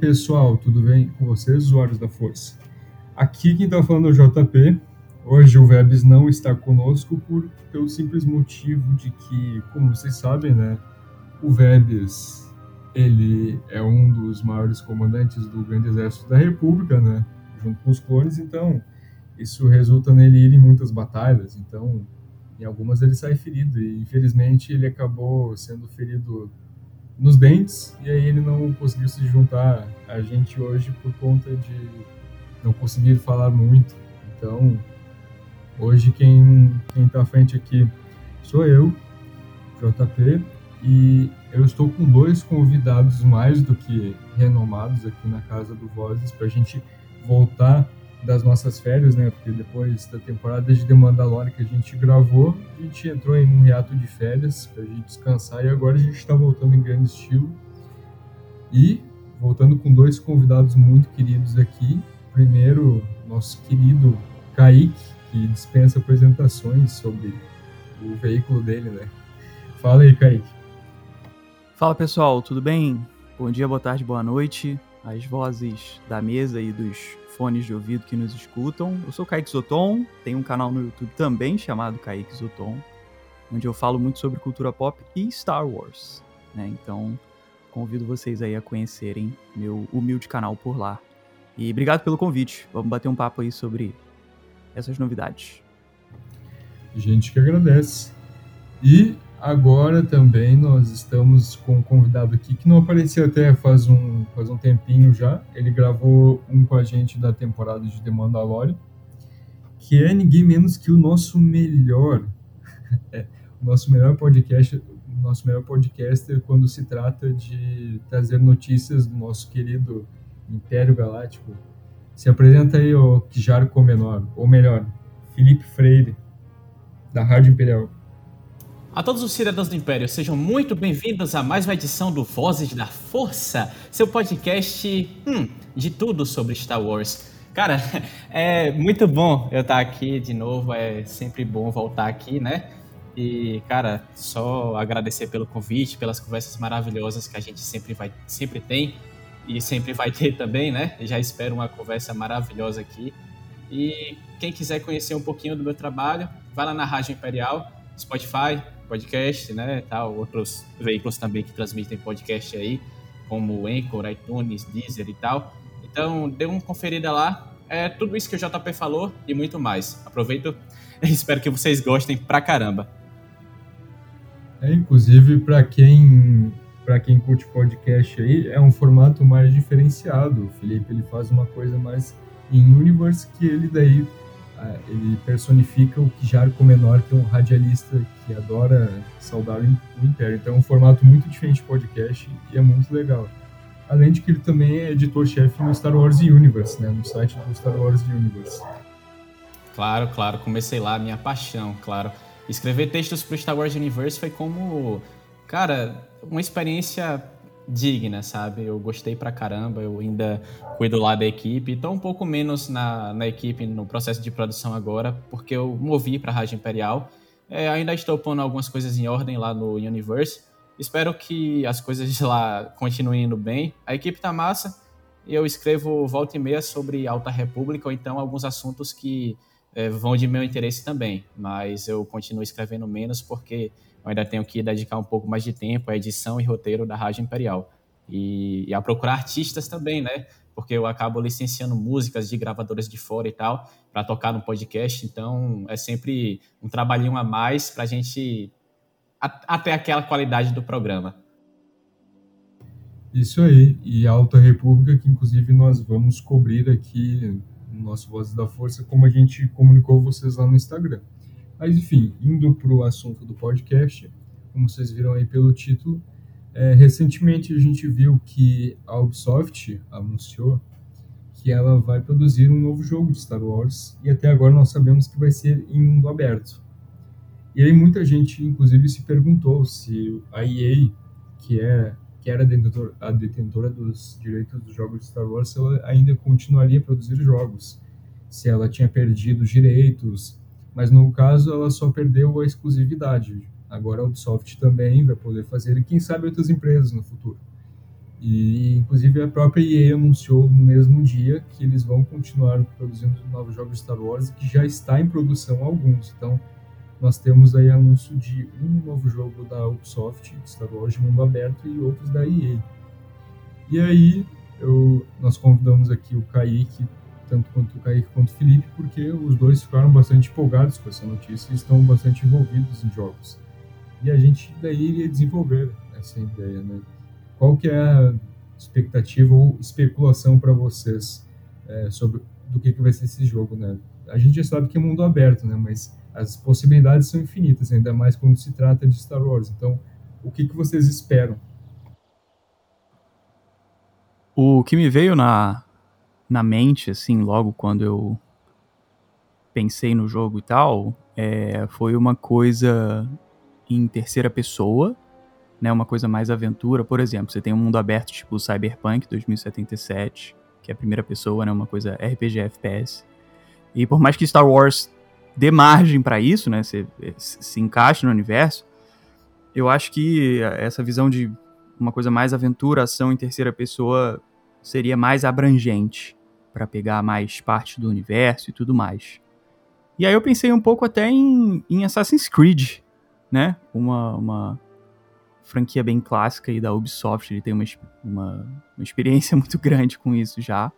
Pessoal, tudo bem com vocês, usuários da Força? Aqui quem está falando é o JP. Hoje o Vebs não está conosco por pelo simples motivo de que, como vocês sabem, né, o Vebs ele é um dos maiores comandantes do Grande Exército da República, né, junto com os clones, então isso resulta nele ir em muitas batalhas, então em algumas ele sai ferido e infelizmente ele acabou sendo ferido nos dentes, e aí ele não conseguiu se juntar a gente hoje por conta de não conseguir falar muito. Então, hoje quem, quem tá à frente aqui sou eu, JP, e eu estou com dois convidados mais do que renomados aqui na Casa do Vozes para a gente voltar das nossas férias, né? Porque depois da temporada de The Mandalorian que a gente gravou, a gente entrou em um hiato de férias pra gente descansar e agora a gente está voltando em grande estilo. E voltando com dois convidados muito queridos aqui. Primeiro, nosso querido Kaique, que dispensa apresentações sobre o veículo dele, né? Fala aí, Kaique. Fala pessoal, tudo bem? Bom dia, boa tarde, boa noite. As vozes da mesa e dos fones de ouvido que nos escutam. Eu sou Kaique Zoton, tenho um canal no YouTube também chamado Kaique Zoton, onde eu falo muito sobre cultura pop e Star Wars. Né? Então, convido vocês aí a conhecerem meu humilde canal por lá. E obrigado pelo convite. Vamos bater um papo aí sobre essas novidades. Gente que agradece. E Agora também nós estamos com um convidado aqui que não apareceu até faz um, faz um tempinho já. Ele gravou um com a gente da temporada de The Mandalorian, que é ninguém menos que o nosso melhor, é, o nosso melhor podcast, nosso melhor podcaster quando se trata de trazer notícias do nosso querido Império Galáctico. Se apresenta aí o Kijar Comenor, ou melhor, Felipe Freire, da Rádio Imperial. A todos os cidadãos do Império, sejam muito bem-vindos a mais uma edição do Vozes da Força, seu podcast hum, de tudo sobre Star Wars. Cara, é muito bom eu estar aqui de novo, é sempre bom voltar aqui, né? E, cara, só agradecer pelo convite, pelas conversas maravilhosas que a gente sempre, vai, sempre tem e sempre vai ter também, né? Já espero uma conversa maravilhosa aqui. E quem quiser conhecer um pouquinho do meu trabalho, vai lá na Rádio Imperial, Spotify, podcast, né, tal, outros veículos também que transmitem podcast aí, como Anchor, iTunes, Deezer e tal. Então, dê uma conferida lá. É tudo isso que o JP falou e muito mais. Aproveito e espero que vocês gostem pra caramba. É, inclusive, para quem para quem curte podcast aí, é um formato mais diferenciado. O Felipe ele faz uma coisa mais em universe que ele daí ele personifica o Kijar Comenor, que é um radialista que adora saudar o Império. Então é um formato muito diferente de podcast e é muito legal. Além de que ele também é editor-chefe no Star Wars Universe, né, no site do Star Wars Universe. Claro, claro, comecei lá, minha paixão, claro. Escrever textos para o Star Wars Universe foi como, cara, uma experiência digna, sabe? Eu gostei pra caramba, eu ainda cuido lá da equipe, tô um pouco menos na, na equipe no processo de produção agora, porque eu movi pra Rádio Imperial. É, ainda estou pondo algumas coisas em ordem lá no Universe. Espero que as coisas lá continuem indo bem. A equipe tá massa. Eu escrevo volta e meia sobre Alta República, ou então alguns assuntos que é, vão de meu interesse também. Mas eu continuo escrevendo menos porque eu ainda tenho que dedicar um pouco mais de tempo à edição e roteiro da Rádio Imperial. E, e a procurar artistas também, né? Porque eu acabo licenciando músicas de gravadoras de fora e tal, para tocar no podcast. Então, é sempre um trabalhinho a mais para a gente até aquela qualidade do programa. Isso aí. E a Alta República, que inclusive nós vamos cobrir aqui no nosso Vozes da Força, como a gente comunicou vocês lá no Instagram. Mas enfim, indo para o assunto do podcast, como vocês viram aí pelo título, é, recentemente a gente viu que a Ubisoft anunciou que ela vai produzir um novo jogo de Star Wars e até agora nós sabemos que vai ser em mundo aberto. E aí muita gente, inclusive, se perguntou se a EA, que é que era a detentora dos direitos dos jogos de Star Wars, ela ainda continuaria a produzir jogos, se ela tinha perdido os direitos, mas no caso ela só perdeu a exclusividade. Agora a Ubisoft também vai poder fazer e quem sabe outras empresas no futuro. E inclusive a própria EA anunciou no mesmo dia que eles vão continuar produzindo novos jogos de Star Wars que já está em produção alguns. Então nós temos aí anúncio de um novo jogo da Ubisoft, de Star Wars de mundo aberto e outros da EA. E aí eu, nós convidamos aqui o Kaique tanto quanto o Kaique quanto o Felipe, porque os dois ficaram bastante empolgados com essa notícia e estão bastante envolvidos em jogos. E a gente daí iria desenvolver essa ideia, né? Qual que é a expectativa ou especulação para vocês é, sobre do que, que vai ser esse jogo, né? A gente já sabe que é mundo aberto, né? Mas as possibilidades são infinitas, ainda mais quando se trata de Star Wars. Então, o que, que vocês esperam? O que me veio na, na mente, assim, logo quando eu pensei no jogo e tal, é, foi uma coisa em terceira pessoa, né, uma coisa mais aventura. Por exemplo, você tem um mundo aberto tipo Cyberpunk 2077, que é a primeira pessoa, né, uma coisa RPG FPS. E por mais que Star Wars dê margem para isso, né, se, se encaixe no universo, eu acho que essa visão de uma coisa mais aventura, ação em terceira pessoa seria mais abrangente para pegar mais parte do universo e tudo mais. E aí eu pensei um pouco até em, em Assassin's Creed, né? Uma, uma franquia bem clássica aí da Ubisoft, ele tem uma, uma, uma experiência muito grande com isso já.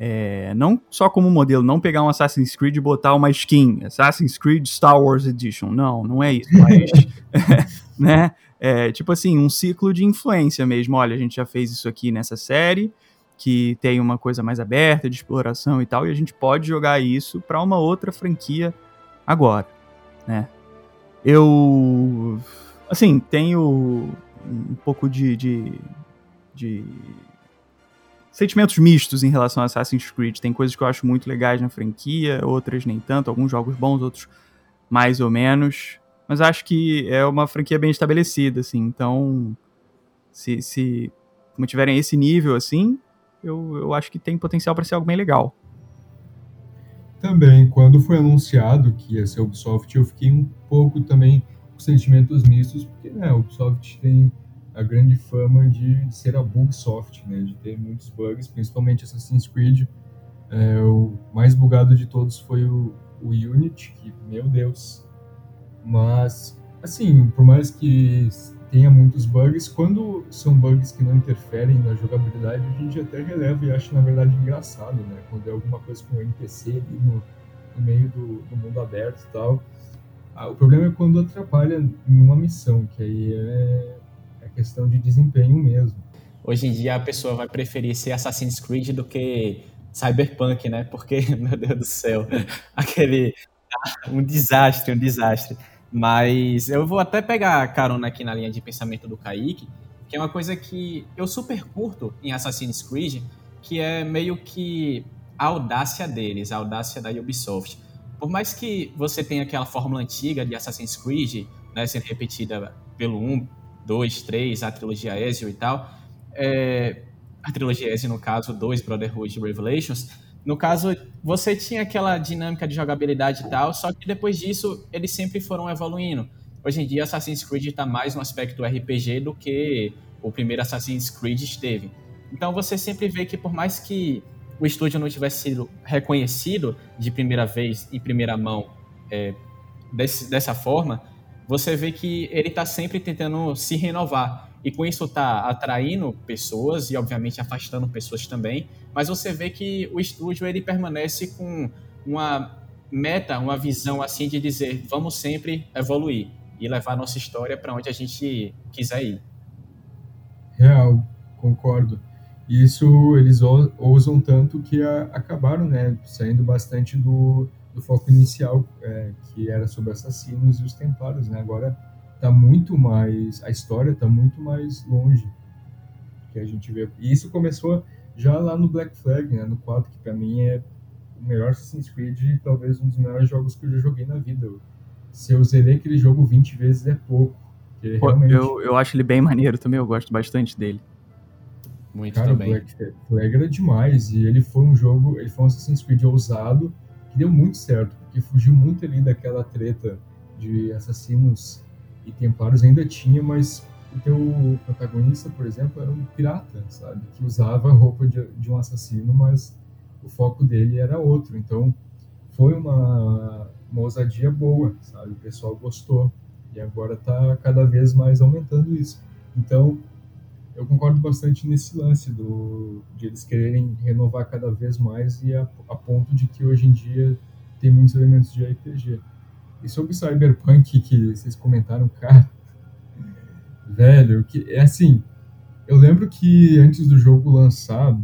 É, não só como modelo, não pegar um Assassin's Creed e botar uma skin, Assassin's Creed Star Wars Edition. Não, não é isso. Mas, né? É, tipo assim, um ciclo de influência mesmo. Olha, a gente já fez isso aqui nessa série, que tem uma coisa mais aberta de exploração e tal, e a gente pode jogar isso para uma outra franquia agora, né? Eu, assim, tenho um pouco de, de, de sentimentos mistos em relação a Assassin's Creed. Tem coisas que eu acho muito legais na franquia, outras nem tanto, alguns jogos bons, outros mais ou menos. Mas acho que é uma franquia bem estabelecida, assim. Então, se, se mantiverem esse nível, assim, eu, eu acho que tem potencial para ser algo bem legal. Também, quando foi anunciado que ia ser Ubisoft, eu fiquei um pouco também com sentimentos mistos, porque né, a Ubisoft tem a grande fama de, de ser a bugsoft, né, de ter muitos bugs, principalmente Assassin's Creed. É, o mais bugado de todos foi o, o Unity, que, meu Deus. Mas, assim, por mais que tenha muitos bugs. Quando são bugs que não interferem na jogabilidade, a gente até releva e acha, na verdade, engraçado, né? Quando é alguma coisa com o NPC ali no, no meio do, do, mundo aberto e tal. Ah, o problema é quando atrapalha em uma missão, que aí é, é questão de desempenho mesmo. Hoje em dia a pessoa vai preferir ser Assassin's Creed do que Cyberpunk, né? Porque, meu Deus do céu, aquele. Um desastre, um desastre. Mas eu vou até pegar carona aqui na linha de pensamento do Kaique, que é uma coisa que eu super curto em Assassin's Creed, que é meio que a audácia deles, a audácia da Ubisoft. Por mais que você tenha aquela fórmula antiga de Assassin's Creed, né, sendo repetida pelo 1, 2, 3, a trilogia Ezio e tal, é, a trilogia S, no caso, 2, Brotherhood Revelations, no caso, você tinha aquela dinâmica de jogabilidade e tal, só que depois disso, eles sempre foram evoluindo. Hoje em dia, Assassin's Creed está mais no aspecto RPG do que o primeiro Assassin's Creed esteve. Então você sempre vê que por mais que o estúdio não tivesse sido reconhecido de primeira vez, em primeira mão, é, desse, dessa forma, você vê que ele está sempre tentando se renovar. E com isso está atraindo pessoas e, obviamente, afastando pessoas também. Mas você vê que o estúdio ele permanece com uma meta, uma visão assim de dizer vamos sempre evoluir e levar nossa história para onde a gente quiser ir. Real, concordo. E isso eles ousam tanto que a, acabaram, né, saindo bastante do, do foco inicial, é, que era sobre assassinos e os templários, né? Agora tá muito mais, a história tá muito mais longe que a gente vê. E isso começou já lá no Black Flag, né, no 4, que para mim é o melhor Assassin's Creed e talvez um dos melhores jogos que eu já joguei na vida. Se eu zerei aquele jogo 20 vezes é pouco. Pô, realmente... eu, eu acho ele bem maneiro também, eu gosto bastante dele. Muito Cara, também. Black Flag era demais. E ele foi um jogo, ele foi um Assassin's Creed ousado, que deu muito certo, porque fugiu muito ali daquela treta de assassinos e templários ainda tinha, mas o teu protagonista, por exemplo, era um pirata, sabe? Que usava a roupa de, de um assassino, mas o foco dele era outro. Então, foi uma, uma ousadia boa, sabe? O pessoal gostou. E agora está cada vez mais aumentando isso. Então, eu concordo bastante nesse lance do, de eles quererem renovar cada vez mais e a, a ponto de que hoje em dia tem muitos elementos de RPG. E sobre Cyberpunk que vocês comentaram, cara, velho, que é assim, eu lembro que antes do jogo lançar,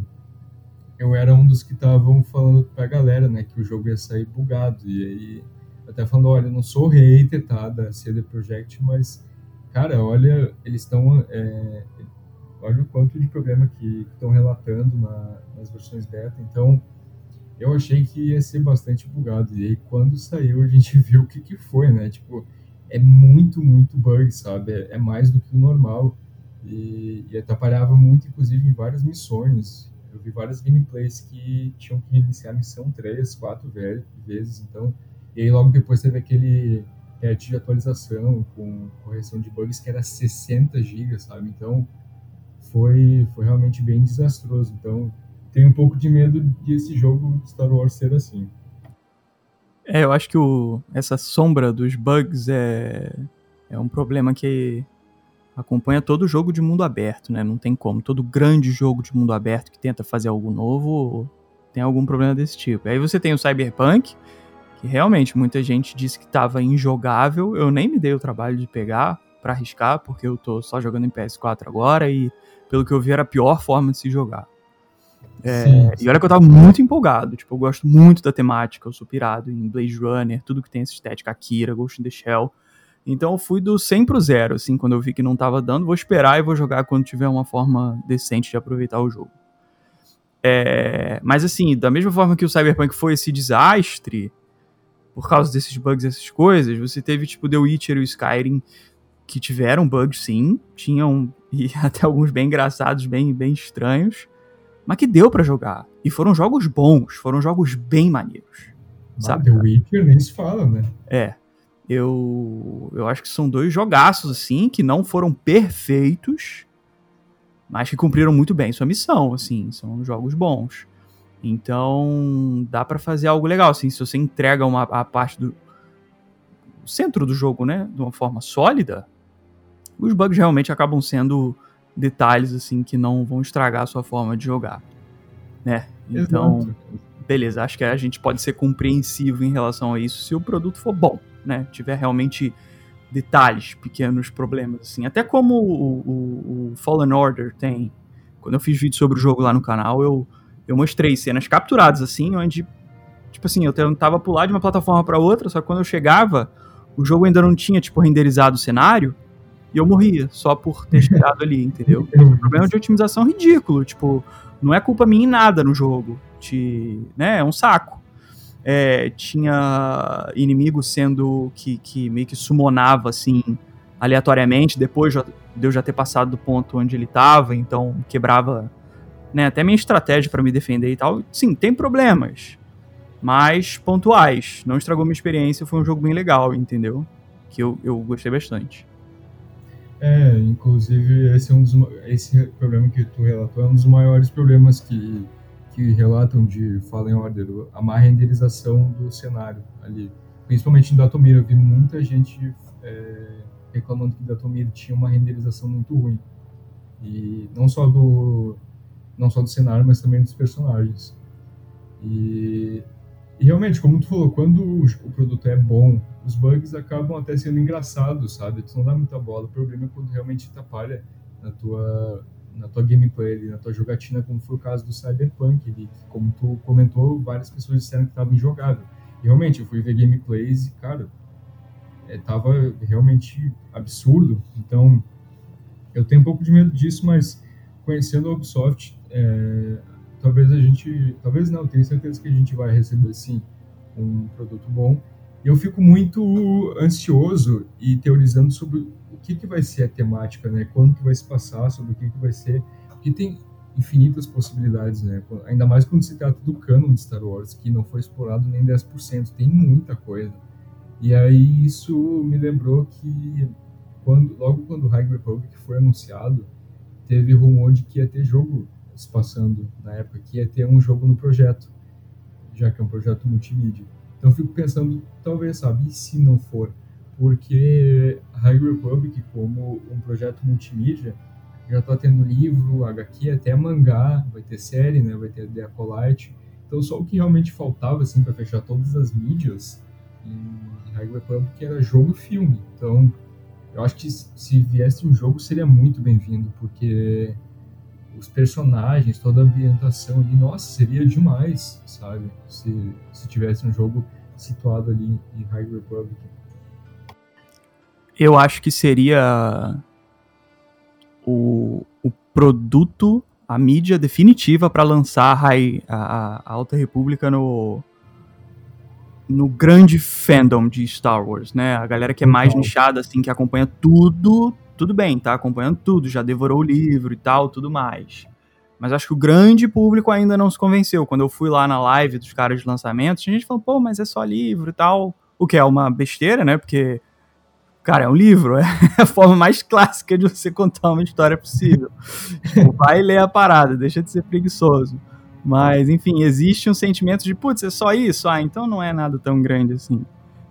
eu era um dos que estavam falando pra galera, né, que o jogo ia sair bugado. E aí, até falando, olha, eu não sou hater, tá, da CD Projekt, mas, cara, olha, eles estão. É, olha o quanto de problema que estão relatando na, nas versões beta. Então, eu achei que ia ser bastante bugado. E aí, quando saiu, a gente viu o que, que foi, né? Tipo, é muito, muito bug, sabe? É, é mais do que o normal. E, e atrapalhava muito, inclusive, em várias missões. Eu vi várias gameplays que tinham que reiniciar a missão três, quatro vezes. Então, e aí logo depois teve aquele patch de atualização com correção de bugs que era 60 GB, sabe? Então, foi, foi realmente bem desastroso. Então, tenho um pouco de medo de esse jogo Star Wars ser assim. É, eu acho que o, essa sombra dos bugs é, é um problema que acompanha todo jogo de mundo aberto, né? Não tem como. Todo grande jogo de mundo aberto que tenta fazer algo novo tem algum problema desse tipo. Aí você tem o Cyberpunk, que realmente muita gente disse que estava injogável. Eu nem me dei o trabalho de pegar para arriscar, porque eu tô só jogando em PS4 agora e pelo que eu vi, era a pior forma de se jogar. É, sim, sim. E olha que eu tava muito empolgado, tipo, eu gosto muito da temática, eu sou pirado em Blade Runner, tudo que tem essa estética, Akira, Ghost in the Shell. Então eu fui do 100 pro zero, assim, quando eu vi que não tava dando, vou esperar e vou jogar quando tiver uma forma decente de aproveitar o jogo. É, mas assim, da mesma forma que o Cyberpunk foi esse desastre, por causa desses bugs, essas coisas, você teve tipo The Witcher e o Skyrim que tiveram bugs sim, tinham e até alguns bem engraçados, bem, bem estranhos, mas que deu para jogar. E foram jogos bons, foram jogos bem maneiros. sabe? The Witcher nem se fala, né? É. Eu, eu acho que são dois jogaços, assim, que não foram perfeitos, mas que cumpriram muito bem sua missão, assim, são jogos bons. Então, dá para fazer algo legal, assim, se você entrega uma, a parte do centro do jogo, né, de uma forma sólida, os bugs realmente acabam sendo detalhes assim que não vão estragar a sua forma de jogar, né? Então, Exato. beleza, acho que a gente pode ser compreensivo em relação a isso se o produto for bom, né? Tiver realmente detalhes, pequenos problemas assim, até como o, o, o Fallen Order tem. Quando eu fiz vídeo sobre o jogo lá no canal, eu eu mostrei cenas capturadas assim, onde tipo assim, eu tentava pular de uma plataforma para outra, só que quando eu chegava, o jogo ainda não tinha tipo renderizado o cenário e eu morria só por ter chegado ali, entendeu? Um problema de otimização ridículo, tipo, não é culpa minha em nada no jogo, te, né, é um saco. É, tinha inimigo sendo que, que meio que summonava assim aleatoriamente, depois de eu já ter passado do ponto onde ele estava, então quebrava né, até minha estratégia para me defender e tal. Sim, tem problemas, mas pontuais. Não estragou minha experiência, foi um jogo bem legal, entendeu? Que eu, eu gostei bastante. É, inclusive esse é um dos esse problema que tu relatou é um dos maiores problemas que que relatam de Fallen Order, a má renderização do cenário ali, principalmente em Datomir. Eu vi muita gente é, reclamando que Datomir tinha uma renderização muito ruim e não só do não só do cenário, mas também dos personagens. E, e realmente, como tu falou, quando o, produto é bom, os bugs acabam até sendo engraçados, sabe? Tu não dá muita bola. O problema é quando realmente atrapalha na tua na tua gameplay, na tua jogatina, como foi o caso do Cyberpunk, ele, como tu comentou, várias pessoas disseram que estava injogável. E realmente, eu fui ver gameplays e, cara, é, tava realmente absurdo. Então, eu tenho um pouco de medo disso, mas conhecendo a Ubisoft, é, talvez a gente, talvez não, tenho certeza que a gente vai receber sim um produto bom. Eu fico muito ansioso e teorizando sobre o que, que vai ser a temática, né? Quando que vai se passar, sobre o que, que vai ser, porque tem infinitas possibilidades, né? Ainda mais quando se trata do canon de Star Wars, que não foi explorado nem 10%, tem muita coisa. E aí isso me lembrou que quando, logo quando o High Republic foi anunciado, teve rumor de que ia ter jogo se passando na época, que ia ter um jogo no projeto, já que é um projeto multimídia. Então fico pensando, talvez, sabe, se não for? Porque High Republic, como um projeto multimídia, já está tendo livro, HQ, até mangá, vai ter série, né, vai ter The Acolyte. Então só o que realmente faltava, assim, para fechar todas as mídias em High Republic era jogo e filme. Então eu acho que se viesse um jogo seria muito bem-vindo, porque os personagens, toda a ambientação ali, nossa, seria demais, sabe? Se, se tivesse um jogo situado ali em High Republic. Eu acho que seria o, o produto, a mídia definitiva para lançar a, a, a Alta República no, no grande fandom de Star Wars, né? A galera que é mais nichada, assim, que acompanha tudo, tudo bem, tá acompanhando tudo, já devorou o livro e tal, tudo mais. Mas acho que o grande público ainda não se convenceu. Quando eu fui lá na live dos caras de lançamento, a gente falou, pô, mas é só livro e tal. O que é uma besteira, né? Porque, cara, é um livro, é a forma mais clássica de você contar uma história possível. tipo, vai ler a parada, deixa de ser preguiçoso. Mas, enfim, existe um sentimento de, putz, é só isso? Ah, então não é nada tão grande assim.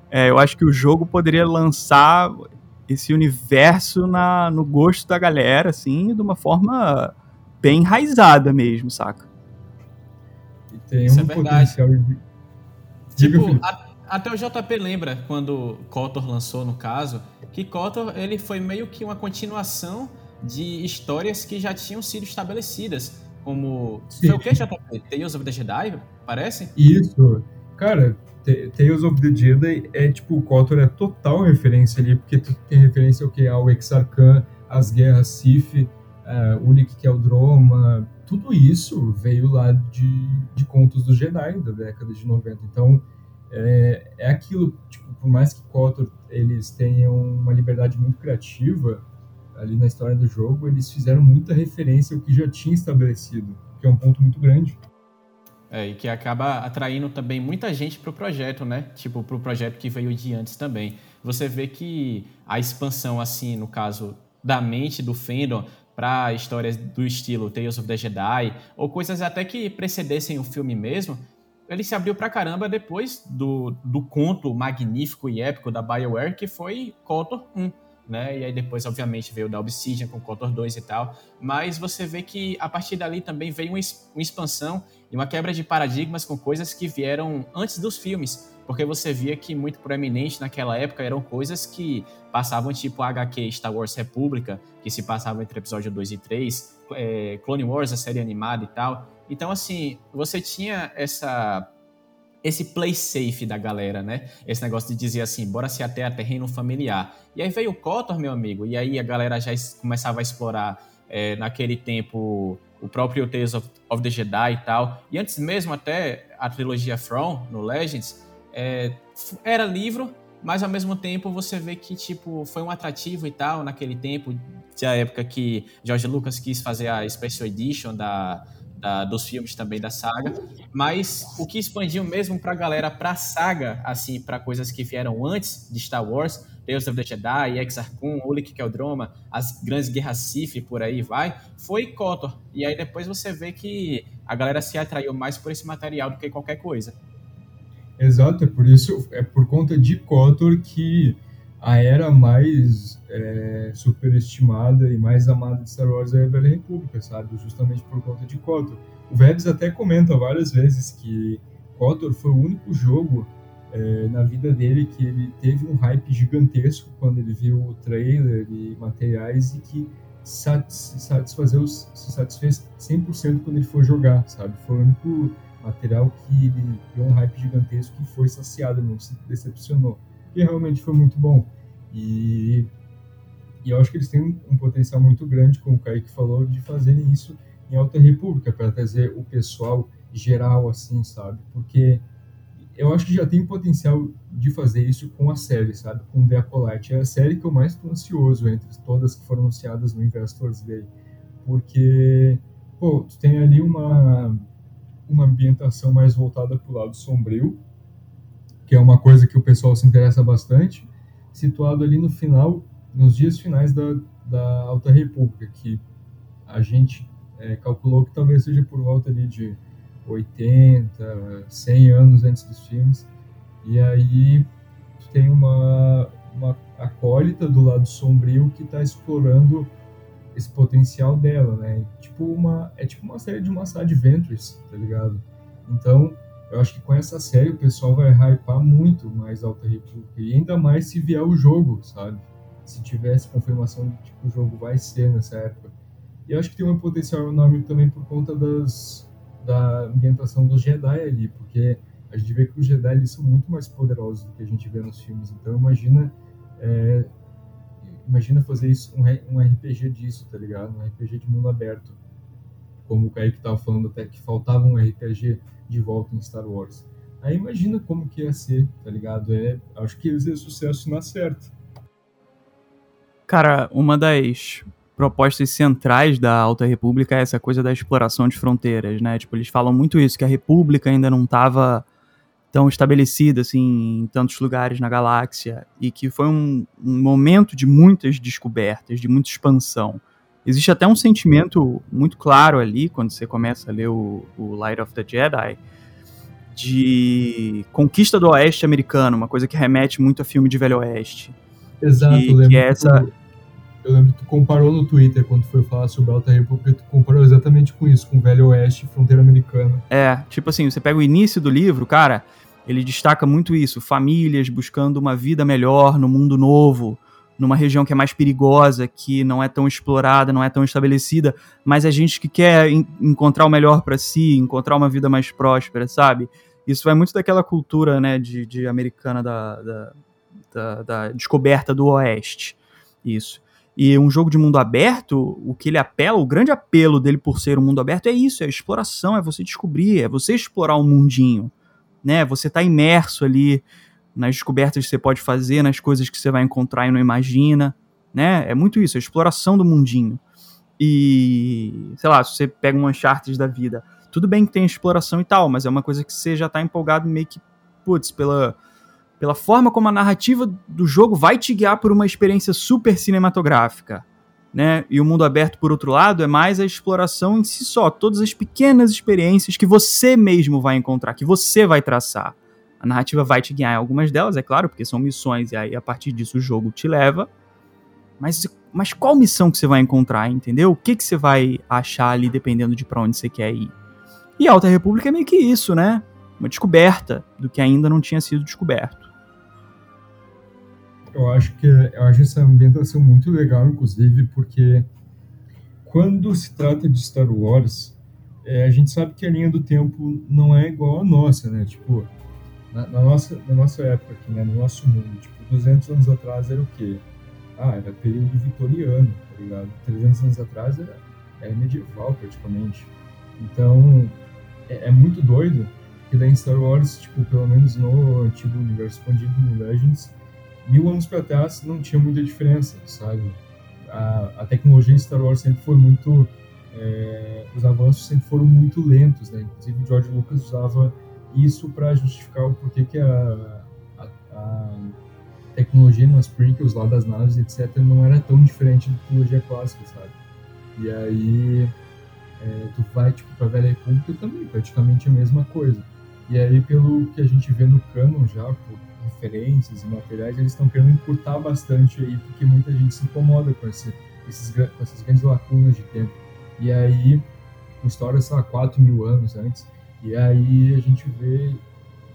É, eu acho que o jogo poderia lançar esse universo na, no gosto da galera, assim, de uma forma bem enraizada mesmo, saca? E tem isso um é potencial de... Tipo, a, até o JP lembra quando Kotor lançou, no caso, que Kotor ele foi meio que uma continuação de histórias que já tinham sido estabelecidas. Como. Sim. Foi o que, JP? Tales of the Jedi, parece? Isso. Cara, Tales of the Jedi é tipo, o Kotor é total referência ali, porque tem referência ao que? Ao Exarchan, as guerras Sith, uh, Ulik Keldroma, tudo isso veio lá de, de contos do Jedi da década de 90. Então, é, é aquilo, tipo, por mais que Kotor eles tenham uma liberdade muito criativa, ali na história do jogo, eles fizeram muita referência ao que já tinha estabelecido, que é um ponto muito grande. É, e que acaba atraindo também muita gente para o projeto, né? Tipo, para o projeto que veio de antes também. Você vê que a expansão, assim, no caso da mente do fandom para histórias do estilo Tales of the Jedi, ou coisas até que precedessem o filme mesmo, ele se abriu pra caramba depois do, do conto magnífico e épico da BioWare, que foi KOTOR 1 né? E aí depois, obviamente, veio da Obsidian com Kotor 2 e tal. Mas você vê que a partir dali também veio uma, expansão e uma quebra de paradigmas com coisas que vieram antes dos filmes. Porque você via que muito proeminente naquela época eram coisas que passavam tipo HQ Star Wars República, que se passava entre episódio 2 e 3, é, Clone Wars, a série animada e tal. Então, assim, você tinha essa esse play safe da galera, né? Esse negócio de dizer assim, bora se até a terreno familiar. E aí veio o Kotor, meu amigo, e aí a galera já começava a explorar é, naquele tempo o próprio Tales of, of, the Jedi e tal. E antes mesmo até a trilogia From, no Legends, é, era livro, mas ao mesmo tempo você vê que, tipo, foi um atrativo e tal naquele tempo, da época que George Lucas quis fazer a Special Edition da, da, dos filmes também da saga, mas o que expandiu mesmo pra galera, pra saga, assim, para coisas que vieram antes de Star Wars, Deus of the Jedi, Exar Kun, Ulick Keldroma, as grandes guerras Sith por aí vai, foi KOTOR. E aí depois você vê que a galera se atraiu mais por esse material do que qualquer coisa. Exato, é por isso, é por conta de KOTOR que a era mais é, superestimada e mais amada de Star Wars é a Velha República, sabe? Justamente por conta de KOTOR. O Vebs até comenta várias vezes que KOTOR foi o único jogo é, na vida dele que ele teve um hype gigantesco quando ele viu o trailer e materiais e que satisfazer se satisfez 100% quando ele foi jogar, sabe? Foi o único material que ele deu um hype gigantesco que foi saciado, não se decepcionou que realmente foi muito bom. E, e eu acho que eles têm um, potencial muito grande, como o Kaique falou, de fazerem isso em Alta República, para trazer o pessoal geral, assim, sabe? Porque eu acho que já tem potencial de fazer isso com a série, sabe? Com The Acolyte. É a série que eu mais estou ansioso entre todas que foram anunciadas no Investors Day. Porque, pô, tu tem ali uma, uma ambientação mais voltada para o lado sombrio, que é uma coisa que o pessoal se interessa bastante, situado ali no final, nos dias finais da, da Alta República, que a gente é, calculou que talvez seja por volta ali de 80, 100 anos antes dos filmes. E aí tem uma, uma acólita do lado sombrio que está explorando esse potencial dela, né? Tipo uma, é tipo uma série de Massad Ventures, tá ligado? Então, eu acho que com essa série o pessoal vai hypar muito mais Alta República. E ainda mais se vier o jogo, sabe? Se tivesse confirmação de que o jogo vai ser nessa época. E eu acho que tem um potencial enorme também por conta das, da ambientação dos Jedi ali, porque a gente vê que os Jedi eles são muito mais poderosos do que a gente vê nos filmes. Então imagina é, imagina fazer isso um, um RPG disso, tá ligado? Um RPG de mundo aberto. Como o Kaique tava falando até que faltava um RPG de volta em Star Wars. Aí imagina como que ia ser, tá ligado? É, acho que ia ser sucesso na certa. Cara, uma das propostas centrais da Alta República é essa coisa da exploração de fronteiras, né? Tipo, eles falam muito isso, que a República ainda não estava tão estabelecida, assim, em tantos lugares na galáxia, e que foi um, um momento de muitas descobertas, de muita expansão. Existe até um sentimento muito claro ali, quando você começa a ler o, o Light of the Jedi, de conquista do Oeste americano, uma coisa que remete muito a filme de Velho Oeste. Exato, lembro que é essa... Eu lembro que tu comparou no Twitter, quando foi falar sobre a Alta República, tu comparou exatamente com isso, com Velho Oeste e fronteira americana. É, tipo assim, você pega o início do livro, cara, ele destaca muito isso, famílias buscando uma vida melhor no mundo novo, numa região que é mais perigosa, que não é tão explorada, não é tão estabelecida, mas é gente que quer encontrar o melhor para si, encontrar uma vida mais próspera, sabe? Isso vai muito daquela cultura, né, de, de americana da, da, da, da descoberta do Oeste. Isso. E um jogo de mundo aberto, o que ele apela, o grande apelo dele por ser um mundo aberto é isso, é a exploração, é você descobrir, é você explorar um mundinho, né? Você tá imerso ali nas descobertas que você pode fazer, nas coisas que você vai encontrar e não imagina, né? É muito isso, a exploração do mundinho. E, sei lá, se você pega um Uncharted da vida, tudo bem que tem exploração e tal, mas é uma coisa que você já tá empolgado meio que, putz, pela, pela forma como a narrativa do jogo vai te guiar por uma experiência super cinematográfica, né? E o mundo aberto, por outro lado, é mais a exploração em si só, todas as pequenas experiências que você mesmo vai encontrar, que você vai traçar. A narrativa vai te guiar em algumas delas, é claro, porque são missões, e aí a partir disso o jogo te leva. Mas, mas qual missão que você vai encontrar, entendeu? O que, que você vai achar ali dependendo de para onde você quer ir? E Alta República é meio que isso, né? Uma descoberta do que ainda não tinha sido descoberto. Eu acho que eu acho essa ambientação muito legal, inclusive, porque quando se trata de Star Wars, é, a gente sabe que a linha do tempo não é igual à nossa, né? Tipo, na, na, nossa, na nossa época aqui, né, no nosso mundo, tipo, 200 anos atrás era o quê? Ah, era período vitoriano, tá ligado? 300 anos atrás era, era medieval, praticamente. Então, é, é, muito doido que daí em Star Wars, tipo, pelo menos no antigo universo expandido, no Legends, mil anos para trás não tinha muita diferença, sabe? A, a tecnologia em Star Wars sempre foi muito é, os avanços sempre foram muito lentos, né? Inclusive, George Lucas usava isso para justificar o porquê que a, a, a tecnologia nas prequels lá das naves, etc., não era tão diferente da tecnologia clássica, sabe? E aí, é, tu vai, tipo, pra Velha República também, praticamente a mesma coisa. E aí, pelo que a gente vê no canon já, por referências e materiais, eles estão querendo encurtar bastante aí, porque muita gente se incomoda com, esse, esses, com essas grandes lacunas de tempo. E aí, uma história, sei lá, 4 mil anos antes, e aí a gente vê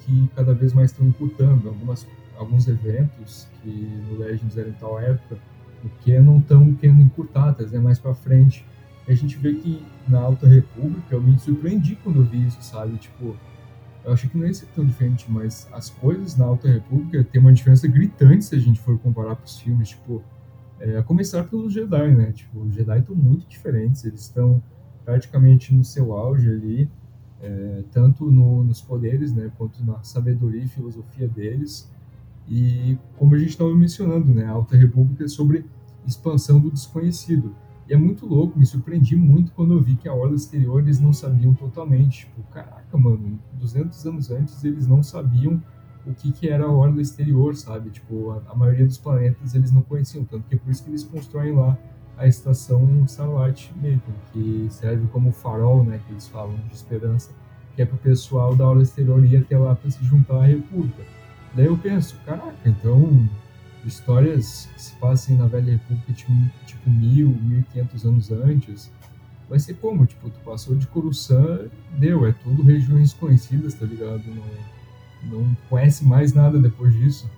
que cada vez mais estão encurtando algumas, alguns eventos que no Legends eram em tal época, o não estão querendo encurtar, trazer mais para frente. E a gente vê que na Alta República, eu me surpreendi quando eu vi isso, sabe? Tipo, eu achei que não ia ser tão diferente, mas as coisas na Alta República tem uma diferença gritante se a gente for comparar com os filmes. Tipo, é, a começar pelos Jedi, né? Tipo, os Jedi estão muito diferentes, eles estão praticamente no seu auge ali, é, tanto no, nos poderes, né, quanto na sabedoria e filosofia deles. E como a gente estava mencionando, né, a Alta República é sobre expansão do desconhecido. E é muito louco, me surpreendi muito quando eu vi que a Orla Exterior eles não sabiam totalmente. Tipo, caraca, mano, 200 anos antes eles não sabiam o que, que era a orla exterior, sabe? Tipo, a, a, maioria dos planetas eles não conheciam, tanto que é por isso que eles constroem lá a estação Starlight Maple, que serve como farol, né, que eles falam de esperança, que é para o pessoal da orla exterior ir até lá para se juntar à República. Daí eu penso, caraca, então histórias que se passem na Velha República tipo, tipo mil, mil e quinhentos anos antes, vai ser como? Tipo, tu passou de Coruscant, deu, é tudo regiões conhecidas, tá ligado? Não, não conhece mais nada depois disso.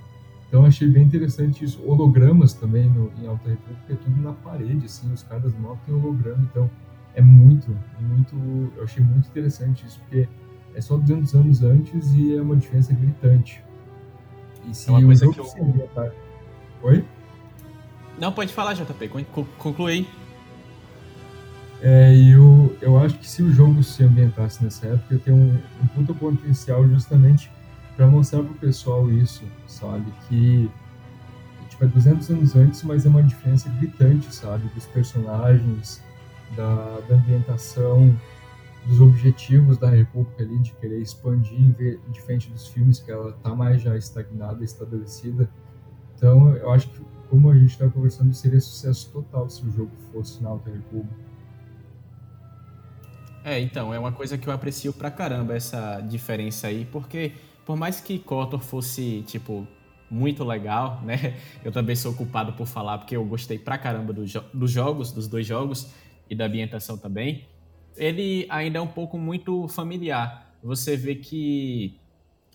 Então achei bem interessante isso. Hologramas também no, em Alta República, é tudo na parede, assim, os caras mal têm holograma, então é muito, muito. Eu achei muito interessante isso, porque é só 200 anos antes e é uma diferença gritante. E se é uma coisa que eu... Seria, tá? Oi? Não, pode falar, JP, conclui. É, e eu, eu acho que se o jogo se ambientasse nessa época, tem um, um puta potencial justamente para mostrar pro pessoal isso, sabe? Que tipo, é 200 anos antes, mas é uma diferença gritante, sabe? Dos personagens, da, da ambientação, dos objetivos da República ali, de querer expandir, diferente dos filmes, que ela tá mais já estagnada, estabelecida. Então, eu acho que, como a gente está conversando, seria sucesso total se o jogo fosse na Alta República. É, então, é uma coisa que eu aprecio pra caramba essa diferença aí, porque por mais que Kotor fosse, tipo, muito legal, né? Eu também sou culpado por falar, porque eu gostei pra caramba do jo dos jogos, dos dois jogos, e da ambientação também. Ele ainda é um pouco muito familiar. Você vê que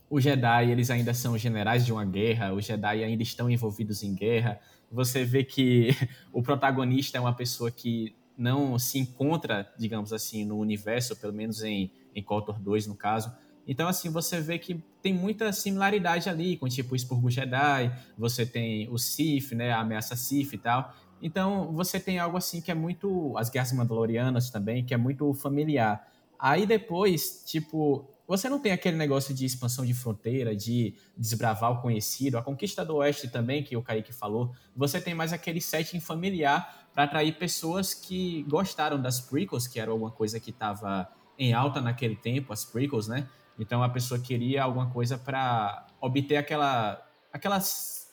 os Jedi, eles ainda são generais de uma guerra, os Jedi ainda estão envolvidos em guerra. Você vê que o protagonista é uma pessoa que não se encontra, digamos assim, no universo, pelo menos em, em KOTOR 2, no caso, então, assim, você vê que tem muita similaridade ali com, tipo, o Expurgo Jedi, você tem o Sith, né, a ameaça Sith e tal. Então, você tem algo assim que é muito... As Guerras Mandalorianas também, que é muito familiar. Aí depois, tipo, você não tem aquele negócio de expansão de fronteira, de desbravar o conhecido, a conquista do oeste também, que o Kaique falou. Você tem mais aquele setting familiar para atrair pessoas que gostaram das prequels, que era alguma coisa que estava em alta naquele tempo, as prequels, né? Então a pessoa queria alguma coisa para obter aquela, aquela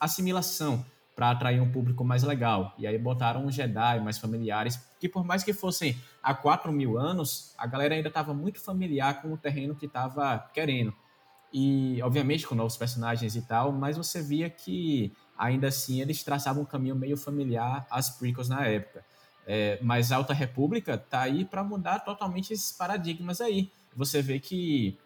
assimilação para atrair um público mais legal. E aí botaram uns Jedi mais familiares, que por mais que fossem há 4 mil anos, a galera ainda estava muito familiar com o terreno que estava querendo. E, obviamente, com novos personagens e tal, mas você via que, ainda assim, eles traçavam um caminho meio familiar às prequels na época. É, mas a Alta República tá aí para mudar totalmente esses paradigmas aí. Você vê que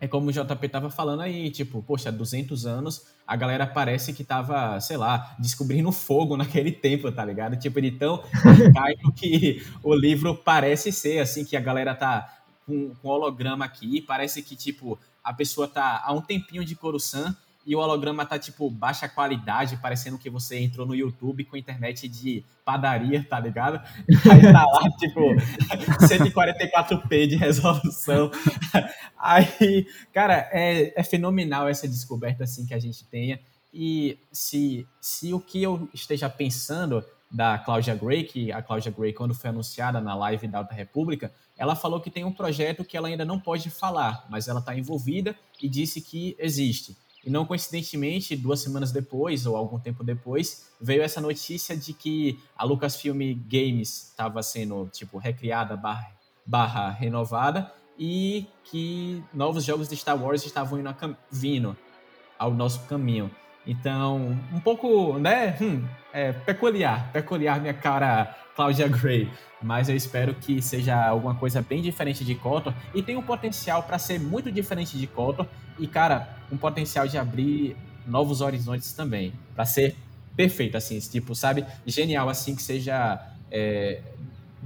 é como o JP tava falando aí, tipo, poxa, 200 anos, a galera parece que tava, sei lá, descobrindo fogo naquele tempo, tá ligado? Tipo, de tão arcaico que o livro parece ser, assim, que a galera tá com, holograma aqui, parece que, tipo, a pessoa tá há um tempinho de Coruscant e o holograma tá, tipo, baixa qualidade, parecendo que você entrou no YouTube com internet de padaria, tá ligado? Aí tá lá, tipo, 144p de resolução. Aí, cara, é, é fenomenal essa descoberta, assim, que a gente tenha. e se, se o que eu esteja pensando da Claudia Gray, que a Claudia Gray, quando foi anunciada na live da Alta República, ela falou que tem um projeto que ela ainda não pode falar, mas ela está envolvida e disse que existe. E não coincidentemente, duas semanas depois, ou algum tempo depois, veio essa notícia de que a Lucasfilm Games estava sendo, tipo, recriada barra, barra renovada e que novos jogos de Star Wars estavam indo vindo ao nosso caminho. Então, um pouco, né, hum, é, peculiar, peculiar minha cara Claudia Gray, mas eu espero que seja alguma coisa bem diferente de Kotor e tem um potencial para ser muito diferente de Kotor e, cara, um potencial de abrir novos horizontes também, para ser perfeito, assim, tipo, sabe, genial, assim, que seja é,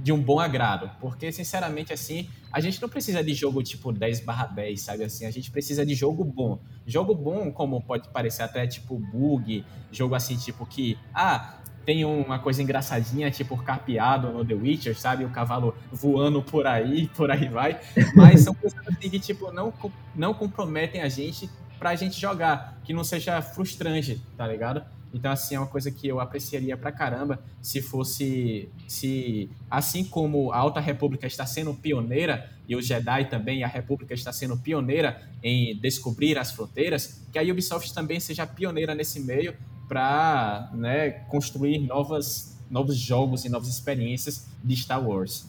de um bom agrado, porque, sinceramente, assim, a gente não precisa de jogo tipo 10 barra 10, sabe assim? A gente precisa de jogo bom. Jogo bom, como pode parecer até tipo bug, jogo assim, tipo que, ah, tem uma coisa engraçadinha, tipo carpeado no The Witcher, sabe? O cavalo voando por aí, por aí vai. Mas são coisas assim que, tipo, não, não comprometem a gente pra gente jogar, que não seja frustrante, tá ligado? Então, assim, é uma coisa que eu apreciaria pra caramba se fosse. se Assim como a Alta República está sendo pioneira, e o Jedi também, a República está sendo pioneira em descobrir as fronteiras, que a Ubisoft também seja pioneira nesse meio para né, construir novas, novos jogos e novas experiências de Star Wars.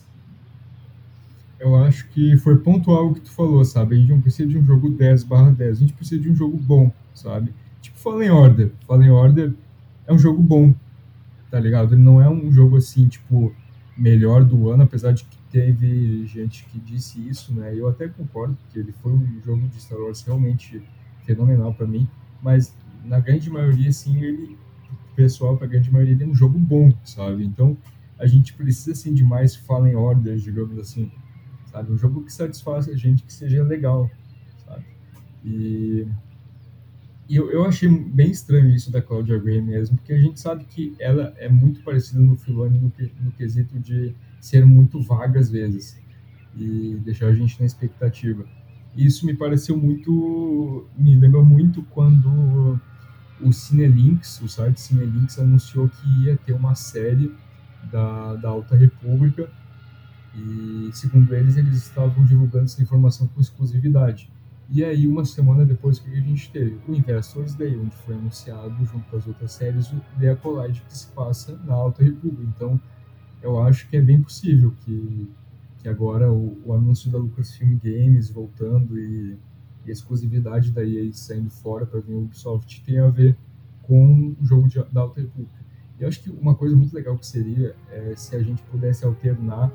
Eu acho que foi pontual o que tu falou, sabe? A gente não precisa de um jogo 10 barra 10, a gente precisa de um jogo bom, sabe? Fallen Order. Fallen Order é um jogo bom, tá ligado? Ele não é um jogo assim, tipo, melhor do ano, apesar de que teve gente que disse isso, né? Eu até concordo, porque ele foi um jogo de Star Wars realmente fenomenal para mim, mas na grande maioria, sim, ele, pessoal, pra grande maioria, ele é um jogo bom, sabe? Então, a gente precisa, assim, de mais Fallen Order, digamos assim, sabe? Um jogo que satisfaça a gente, que seja legal, sabe? E e eu, eu achei bem estranho isso da Claudia Gray mesmo, porque a gente sabe que ela é muito parecida no Filoni no, no quesito de ser muito vaga às vezes e deixar a gente na expectativa. Isso me pareceu muito, me lembra muito quando o Cinelinks, o site Cinelinks anunciou que ia ter uma série da, da Alta República e, segundo eles, eles estavam divulgando essa informação com exclusividade. E aí, uma semana depois, o que a gente teve? O Investors Day, onde foi anunciado, junto com as outras séries, o The Acolyte, que se passa na Alta República. Então, eu acho que é bem possível que, que agora o, o anúncio da Lucasfilm Games voltando e, e a exclusividade da EA saindo fora para vir o Ubisoft tenha a ver com o jogo de, da Alta República. E eu acho que uma coisa muito legal que seria é se a gente pudesse alternar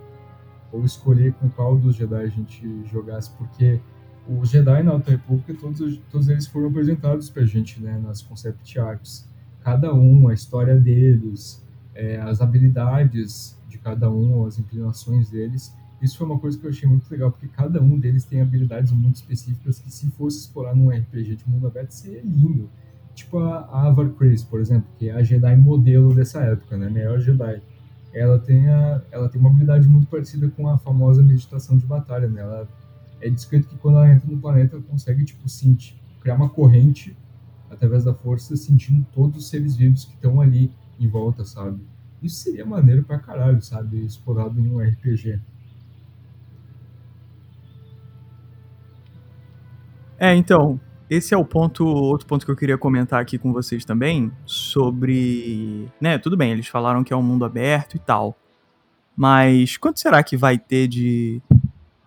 ou escolher com qual dos Jedi a gente jogasse, porque os Jedi na Alta República, todos, todos eles foram apresentados pra gente, né, nas concept arts. Cada um, a história deles, é, as habilidades de cada um, as inclinações deles. Isso foi uma coisa que eu achei muito legal, porque cada um deles tem habilidades muito específicas que se fosse explorar num RPG de mundo aberto seria lindo. Tipo a Avar Chris, por exemplo, que é a Jedi modelo dessa época, né, melhor Jedi. Ela tem, a, ela tem uma habilidade muito parecida com a famosa meditação de batalha, né? Ela é descrito que quando ela entra no planeta, ela consegue, tipo, sentir, criar uma corrente através da força, sentindo todos os seres vivos que estão ali em volta, sabe? Isso seria maneiro pra caralho, sabe? Explorado em um RPG. É, então, esse é o ponto, outro ponto que eu queria comentar aqui com vocês também, sobre, né, tudo bem, eles falaram que é um mundo aberto e tal, mas quanto será que vai ter de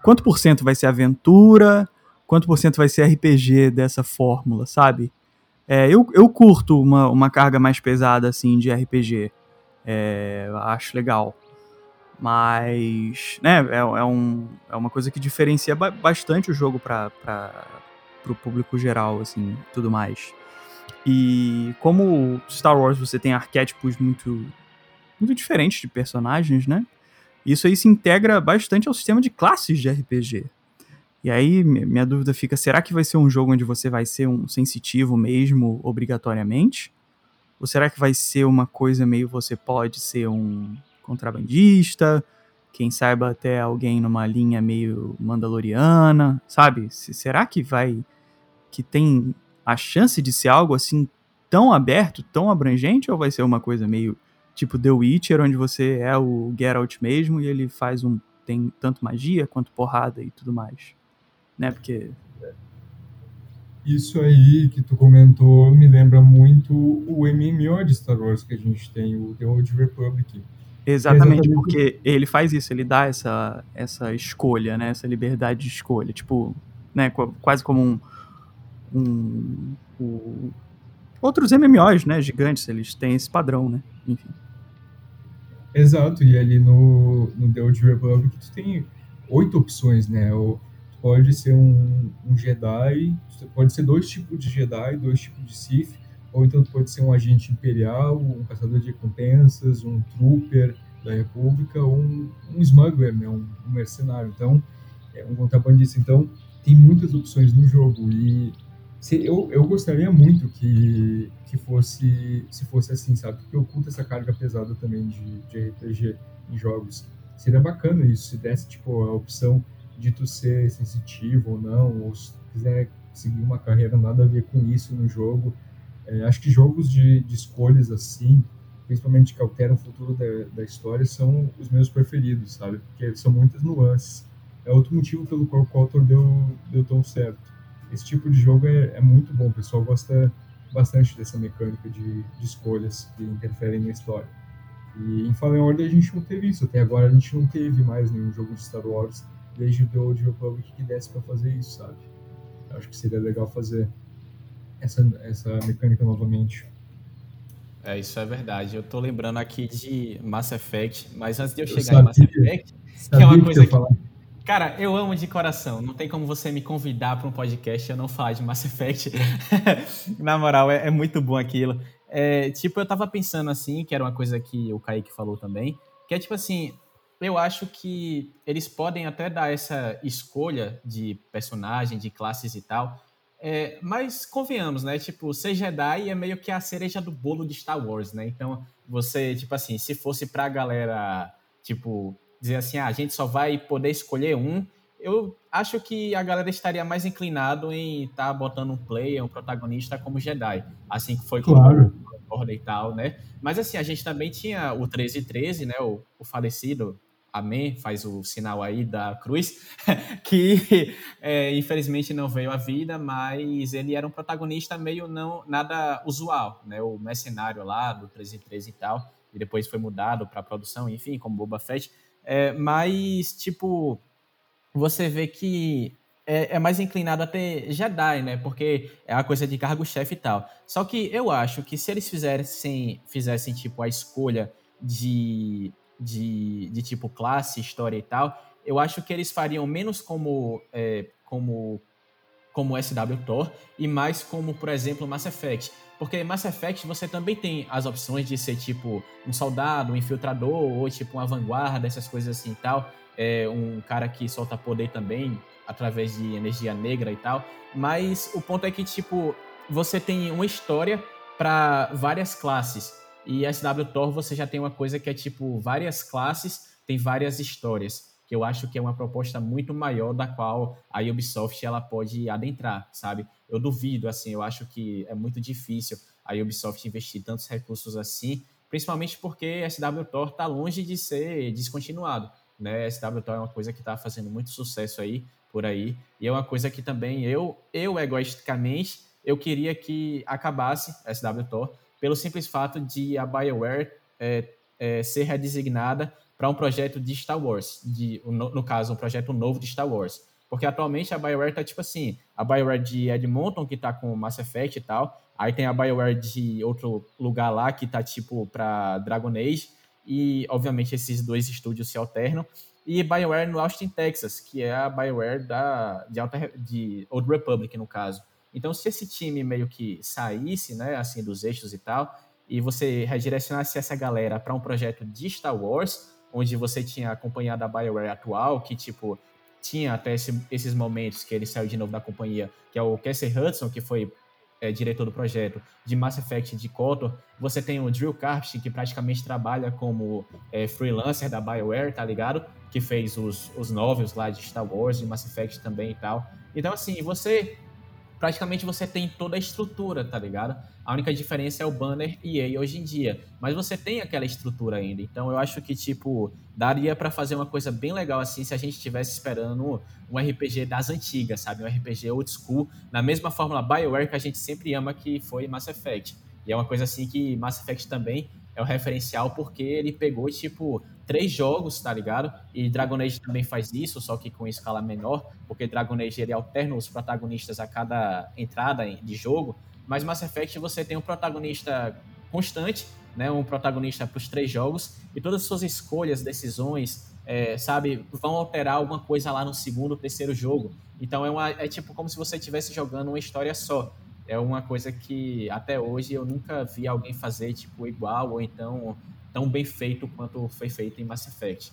quanto por cento vai ser aventura, quanto por cento vai ser RPG dessa fórmula, sabe? É, eu, eu curto uma, uma carga mais pesada, assim, de RPG. É, acho legal. Mas, né, é, é, um, é uma coisa que diferencia bastante o jogo para o público geral, assim, tudo mais. E como Star Wars você tem arquétipos muito, muito diferentes de personagens, né? Isso aí se integra bastante ao sistema de classes de RPG. E aí, minha dúvida fica: será que vai ser um jogo onde você vai ser um sensitivo mesmo, obrigatoriamente? Ou será que vai ser uma coisa meio você pode ser um contrabandista? Quem saiba até alguém numa linha meio mandaloriana, sabe? Será que vai. que tem a chance de ser algo assim tão aberto, tão abrangente, ou vai ser uma coisa meio tipo The Witcher, onde você é o Geralt mesmo e ele faz um. tem tanto magia quanto porrada e tudo mais? Né? Porque. Isso aí que tu comentou me lembra muito o MMO de Star Wars que a gente tem, o The Old Republic. Exatamente, exatamente, porque ele faz isso, ele dá essa, essa escolha, né? Essa liberdade de escolha. Tipo, né? Quase como um. um, um outros MMOs, né? Gigantes, eles têm esse padrão, né? Enfim. Exato, e ali no, no The Old Republic tu tem oito opções, né? O, tu pode ser um, um Jedi, pode ser dois tipos de Jedi, dois tipos de Sith, ou então tu pode ser um agente imperial, um caçador de recompensas, um trooper da República, ou um, um smuggler, né? Um, um mercenário. Então, é um contrabandista. Então, tem muitas opções no jogo e se, eu, eu gostaria muito que, que fosse se fosse assim, sabe? Porque oculta essa carga pesada também de, de RPG em jogos. Seria bacana isso, se desse tipo a opção de tu ser sensitivo ou não, ou se quiser seguir uma carreira nada a ver com isso no jogo. É, acho que jogos de, de escolhas assim, principalmente que alteram o futuro da, da história, são os meus preferidos, sabe? Porque são muitas nuances é outro motivo pelo qual o Kotor deu, deu tão certo. Esse tipo de jogo é, é muito bom, o pessoal gosta bastante dessa mecânica de, de escolhas que interferem na história. E em Fallen Order a gente não teve isso, até agora a gente não teve mais nenhum jogo de Star Wars desde o The Old Republic que desse para fazer isso, sabe? Eu acho que seria legal fazer essa, essa mecânica novamente. É, isso é verdade. Eu tô lembrando aqui de Mass Effect, mas antes de eu chegar eu em Mass Effect, que é uma coisa que, Cara, eu amo de coração. Não tem como você me convidar para um podcast e eu não falar de Mass Effect. Na moral, é, é, muito bom aquilo. É, tipo, eu tava pensando assim, que era uma coisa que o Kaique falou também, que é tipo assim, eu acho que eles podem até dar essa escolha de personagem, de classes e tal, é, mas convenhamos, né? Tipo, ser Jedi é meio que a cereja do bolo de Star Wars, né? Então, você, tipo assim, se fosse pra galera, tipo, dizer assim, ah, a gente só vai poder escolher um, eu acho que a galera estaria mais inclinado em estar tá botando um player, um protagonista como Jedi, assim que foi claro. com o e tal, né? Mas assim, a gente também tinha o 1313, né, o, o falecido Amém, faz o sinal aí da cruz, que é, infelizmente não veio à vida, mas ele era um protagonista meio não nada usual, né? O mercenário lá do 1313 e tal, e depois foi mudado para produção, enfim, como Boba Fett. É, mas, tipo, você vê que é, é, mais inclinado a ter Jedi, né? Porque é a coisa de cargo-chefe e tal. Só que eu acho que se eles fizessem, fizessem tipo, a escolha de, de, de tipo classe, história e tal, eu acho que eles fariam menos como, é, como, como SW Thor e mais como, por exemplo, Mass Effect. Porque Mass Effect você também tem as opções de ser tipo um soldado, um infiltrador, ou tipo uma vanguarda, essas coisas assim e tal. É um cara que solta poder também através de energia negra e tal. Mas o ponto é que, tipo, você tem uma história para várias classes. E SW Thor você já tem uma coisa que é tipo várias classes, tem várias histórias que eu acho que é uma proposta muito maior da qual a Ubisoft ela pode adentrar, sabe? Eu duvido, assim, eu acho que é muito difícil a Ubisoft investir tantos recursos assim, principalmente porque SW Tor está longe de ser descontinuado, né? SW é uma coisa que está fazendo muito sucesso aí por aí e é uma coisa que também eu, eu egoisticamente, eu queria que acabasse SW Tor pelo simples fato de a BioWare é, é, ser redesignada para um projeto de Star Wars, de, no, no, caso, um projeto novo de Star Wars. Porque atualmente a BioWare tá tipo assim, a BioWare de Edmonton, que tá com Mass Effect e tal, aí tem a BioWare de outro lugar lá, que tá tipo para Dragon Age, e obviamente esses dois estúdios se alternam, e BioWare no Austin, Texas, que é a BioWare da, de, Alta, de Old Republic, no caso. Então, se esse time meio que saísse, né, assim, dos eixos e tal, e você redirecionasse essa galera para um projeto de Star Wars, onde você tinha acompanhado a BioWare atual, que, tipo, tinha até esse, esses momentos que ele saiu de novo da companhia, que é o Cassie Hudson, que foi é, diretor do projeto de Mass Effect de Kotor. Você tem o Drew Karpyshyn, que praticamente trabalha como é, freelancer da BioWare, tá ligado? Que fez os, os novels lá de Star Wars, de Mass Effect também e tal. Então, assim, você praticamente você tem toda a estrutura, tá ligado? A única diferença é o banner EA hoje em dia. Mas você tem aquela estrutura ainda. Então eu acho que, tipo, daria para fazer uma coisa bem legal assim se a gente estivesse esperando um RPG das antigas, sabe? Um RPG old school, na mesma fórmula BioWare que a gente sempre ama que foi Mass Effect. E é uma coisa assim que Mass Effect também é o referencial porque ele pegou, tipo, três jogos, tá ligado? E Dragon Age também faz isso, só que com escala menor, porque Dragon Age ele alterna os protagonistas a cada entrada de jogo, mas Mass Effect você tem um protagonista constante, né? Um protagonista para os três jogos, e todas as suas escolhas, decisões, é, sabe, vão alterar alguma coisa lá no segundo, terceiro jogo. Então é, uma, é tipo como se você estivesse jogando uma história só. É uma coisa que até hoje eu nunca vi alguém fazer tipo igual ou então tão bem feito quanto foi feito em Mass Effect.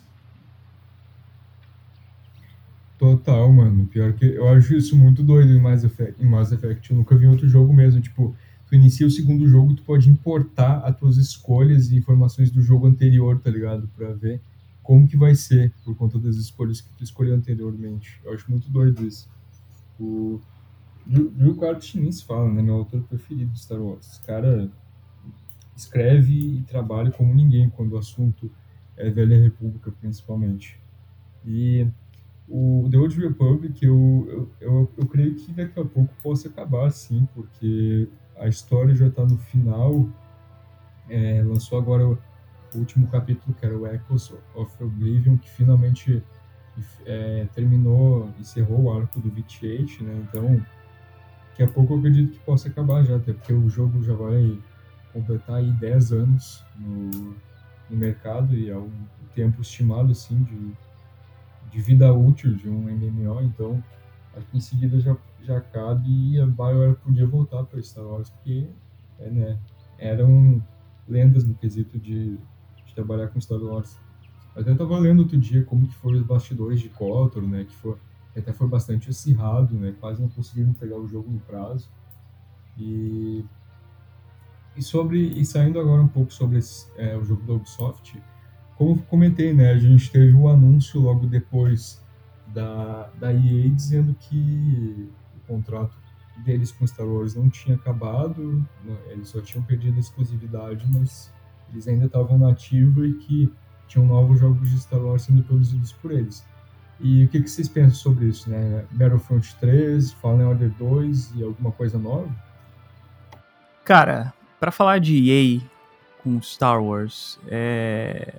Total, mano. Pior que eu acho isso muito doido em Mass Effect. Em Mass Effect eu nunca vi outro jogo mesmo. Tipo, tu inicia o segundo jogo, tu pode importar as tuas escolhas e informações do jogo anterior, tá ligado? Pra ver como que vai ser por conta das escolhas que tu escolheu anteriormente. Eu acho muito doido isso. O Drew se fala, né? Meu autor preferido de Star Wars. Esse cara escreve e trabalha como ninguém quando o assunto é Velha República, principalmente. E o The Old Republic, eu, eu, eu, eu creio que daqui a pouco possa acabar, sim, porque a história já está no final. É, lançou agora o, último capítulo, que era o Echoes of Oblivion, que finalmente é, terminou, encerrou o arco do VT8, né? Então, daqui a pouco eu acredito que possa acabar já, até porque o jogo já vai completar aí 10 anos no, no mercado e é um tempo estimado assim de, de vida útil de um MMO, então acho que em seguida já, já cabe e a BioWare podia voltar para Star Wars porque é, né, eram lendas no quesito de, de trabalhar com Star Wars. Até estava lendo outro dia como que foram os bastidores de KOTOR, né, que foi, até foi bastante acirrado, né, quase não conseguiram pegar o jogo no prazo. E e sobre e saindo agora um pouco sobre esse, é, o jogo da Ubisoft, como comentei, né, a gente teve o um anúncio logo depois da, da EA dizendo que o contrato deles com Star Wars não tinha acabado, né, eles só tinham perdido a exclusividade, mas eles ainda estavam na ativa e que tinham novos jogos de Star Wars sendo produzidos por eles. E o que, que vocês pensam sobre isso, né? Battlefront 3, Fallen Order 2 e alguma coisa nova? Cara, para falar de EA com Star Wars, é...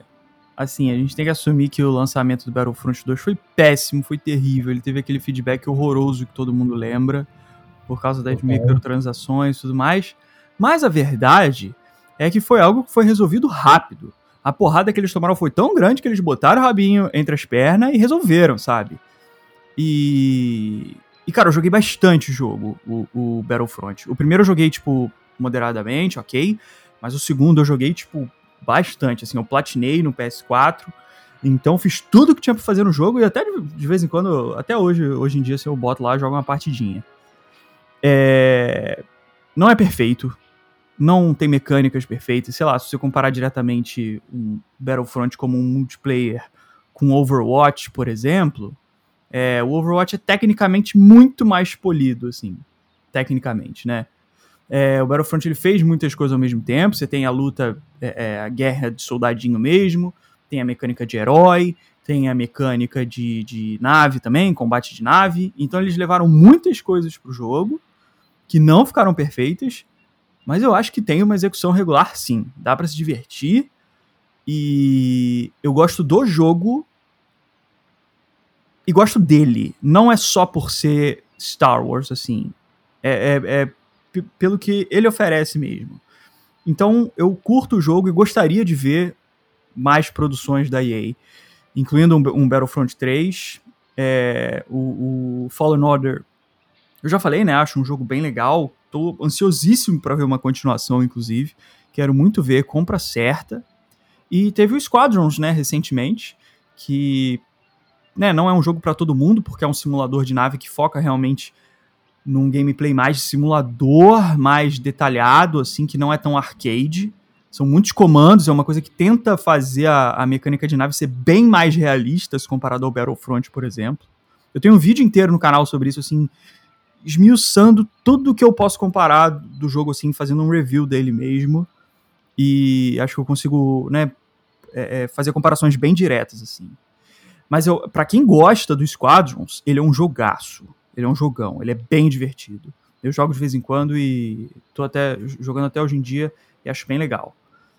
assim, a gente tem que assumir que o lançamento do Battlefront 2 foi péssimo, foi terrível. Ele teve aquele feedback horroroso que todo mundo lembra, por causa das okay. microtransações e tudo mais. Mas a verdade é que foi algo que foi resolvido rápido. A porrada que eles tomaram foi tão grande que eles botaram o rabinho entre as pernas e resolveram, sabe? E. E, cara, eu joguei bastante jogo, o, o Battlefront. O primeiro eu joguei, tipo, moderadamente, ok. Mas o segundo eu joguei, tipo, bastante. Assim, eu platinei no PS4. Então fiz tudo que tinha pra fazer no jogo e até de vez em quando, até hoje, hoje em dia, se eu boto lá, jogo uma partidinha. É... Não é perfeito. Não tem mecânicas perfeitas. Sei lá, se você comparar diretamente um Battlefront como um multiplayer com Overwatch, por exemplo, é, o Overwatch é tecnicamente muito mais polido, assim. Tecnicamente, né? É, o Battlefront ele fez muitas coisas ao mesmo tempo. Você tem a luta, é, é, a guerra de soldadinho mesmo, tem a mecânica de herói, tem a mecânica de, de nave também, combate de nave. Então eles levaram muitas coisas pro jogo que não ficaram perfeitas, mas eu acho que tem uma execução regular sim. Dá para se divertir. E eu gosto do jogo e gosto dele. Não é só por ser Star Wars, assim. É, é, é pelo que ele oferece mesmo. Então eu curto o jogo e gostaria de ver mais produções da EA, incluindo um, um Battlefront 3, é, o, o, Fallen Order. Eu já falei, né? Acho um jogo bem legal. Tô ansiosíssimo para ver uma continuação, inclusive. Quero muito ver, compra certa. E teve o Squadrons, né, recentemente, que né, não é um jogo para todo mundo, porque é um simulador de nave que foca realmente num gameplay mais simulador, mais detalhado, assim, que não é tão arcade. São muitos comandos, é uma coisa que tenta fazer a, a mecânica de nave ser bem mais realista se comparado ao Battlefront, por exemplo. Eu tenho um vídeo inteiro no canal sobre isso, assim, esmiuçando tudo que eu posso comparar do jogo, assim, fazendo um review dele mesmo. E acho que eu consigo, né, é, é fazer comparações bem diretas, assim. Mas para quem gosta do Squadrons, ele é um jogaço. Ele é um jogão, ele é bem divertido. Eu jogo de vez em quando e tô até jogando até hoje em dia e acho bem legal.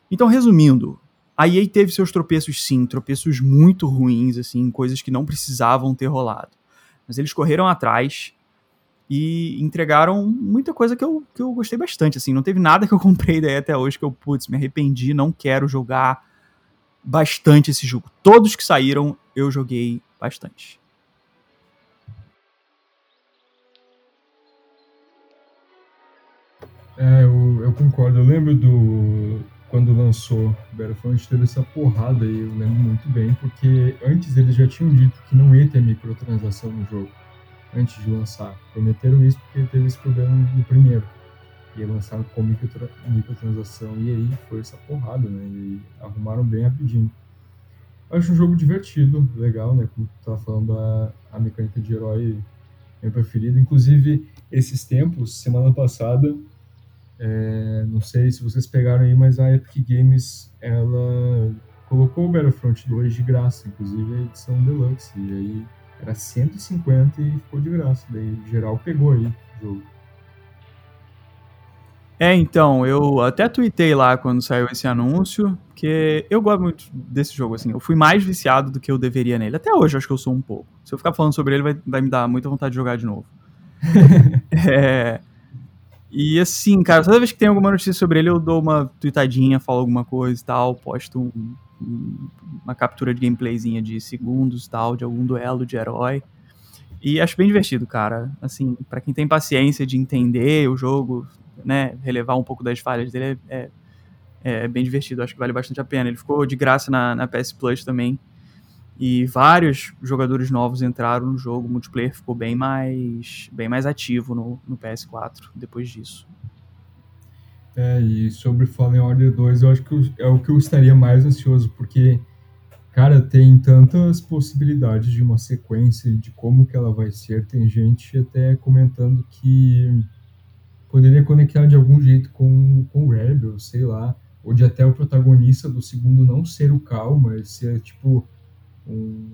Então, resumindo, a EA teve seus tropeços sim, tropeços muito ruins, assim, coisas que não precisavam ter rolado. Mas eles correram atrás e entregaram muita coisa que eu, que eu gostei bastante, assim. Não teve nada que eu comprei daí até hoje que eu, putz, me arrependi, não quero jogar bastante esse jogo. Todos que saíram, eu joguei bastante. É, eu, eu concordo. Eu lembro do. Quando lançou Battlefront, teve essa porrada aí, eu lembro muito bem, porque antes eles já tinham dito que não ia ter microtransação no jogo, antes de lançar. Prometeram isso porque teve esse problema no primeiro. Ia lançar com microtra microtransação, e aí foi essa porrada, né? E arrumaram bem rapidinho. Acho um jogo divertido, legal, né? Como tu tava falando, a, a mecânica de herói minha preferida. Inclusive, esses tempos, semana passada, é, não sei se vocês pegaram aí, mas a Epic Games ela colocou o Battlefront 2 de graça, inclusive a edição Deluxe. E aí era 150 e ficou de graça. Daí geral pegou aí o jogo. É, então, eu até tuitei lá quando saiu esse anúncio, que eu gosto muito desse jogo, assim. Eu fui mais viciado do que eu deveria nele. Até hoje eu acho que eu sou um pouco. Se eu ficar falando sobre ele, vai, vai me dar muita vontade de jogar de novo. é, e assim, cara, toda vez que tem alguma notícia sobre ele, eu dou uma tweetadinha, falo alguma coisa e tal, posto um, uma captura de gameplayzinha de segundos tal, de algum duelo de herói. E acho bem divertido, cara. Assim, para quem tem paciência de entender o jogo, né, relevar um pouco das falhas dele, é, é, é bem divertido. Acho que vale bastante a pena. Ele ficou de graça na, na PS Plus também. E vários jogadores novos entraram no jogo, o multiplayer ficou bem mais, bem mais ativo no, no PS4 depois disso. É, e sobre Fallen Order 2, eu acho que é o que eu estaria mais ansioso, porque, cara, tem tantas possibilidades de uma sequência, de como que ela vai ser. Tem gente até comentando que poderia conectar de algum jeito com, com o Rebel, sei lá, ou de até o protagonista do segundo não ser o Cal, mas ser, tipo, um,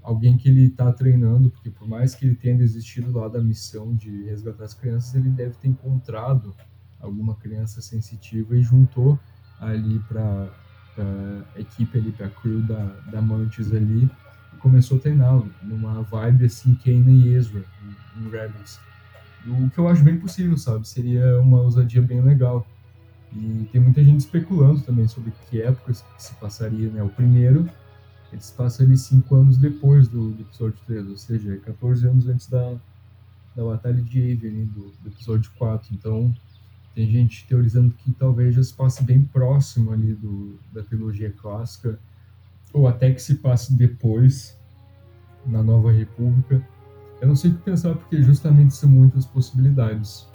alguém que ele está treinando, porque por mais que ele tenha desistido lá da missão de resgatar as crianças, ele deve ter encontrado alguma criança sensitiva e juntou ali para a equipe ali, para a crew da, da Mantis ali, e começou a treinar numa vibe assim, Kanan e Ezra, em, em Rebels. O que eu acho bem possível, sabe? Seria uma ousadia bem legal. E tem muita gente especulando também sobre que época se passaria, né? O primeiro eles passam ali cinco anos depois do, do, episódio 3, ou seja, 14 anos antes da, da Batalha de Yavin, do, do, episódio 4. Então, tem gente teorizando que talvez já se passe bem próximo ali do, da trilogia clássica, ou até que se passe depois, na Nova República. Eu não sei o que pensar, porque justamente são muitas possibilidades.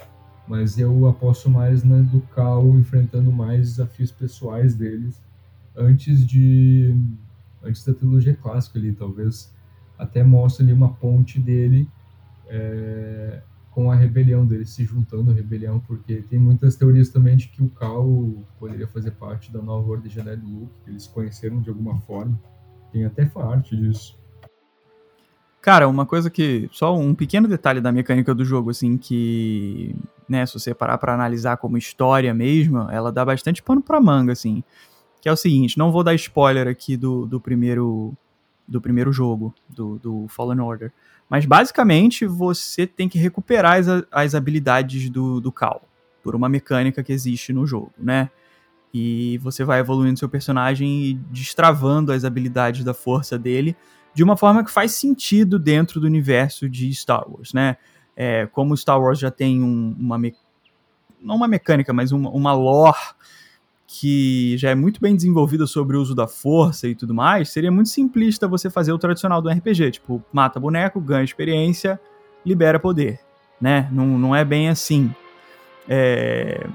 Mas eu aposto mais na do Cal enfrentando mais desafios pessoais deles antes de antes da trilogia clássica ali, talvez até mostre ali uma ponte dele é, com a rebelião dele, se juntando à rebelião, porque tem muitas teorias também de que o Cal poderia fazer parte da nova Ordem Jedi do Luke, que eles conheceram de alguma forma. Tem até arte disso. Cara, uma coisa que. Só um pequeno detalhe da mecânica do jogo, assim, que. Né, se você parar pra analisar como história mesmo, ela dá bastante pano pra manga, assim que é o seguinte, não vou dar spoiler aqui do, do primeiro do primeiro jogo, do, do Fallen Order. Mas basicamente você tem que recuperar as, as habilidades do, do Cal, por uma mecânica que existe no jogo, né? E você vai evoluindo seu personagem e destravando as habilidades da força dele de uma forma que faz sentido dentro do universo de Star Wars, né? É, como Star Wars já tem um, uma me... não uma mecânica, mas uma, uma lore que já é muito bem desenvolvida sobre o uso da força e tudo mais, seria muito simplista você fazer o tradicional do RPG, tipo, mata boneco, ganha experiência, libera poder, né? Não, não é bem assim. É...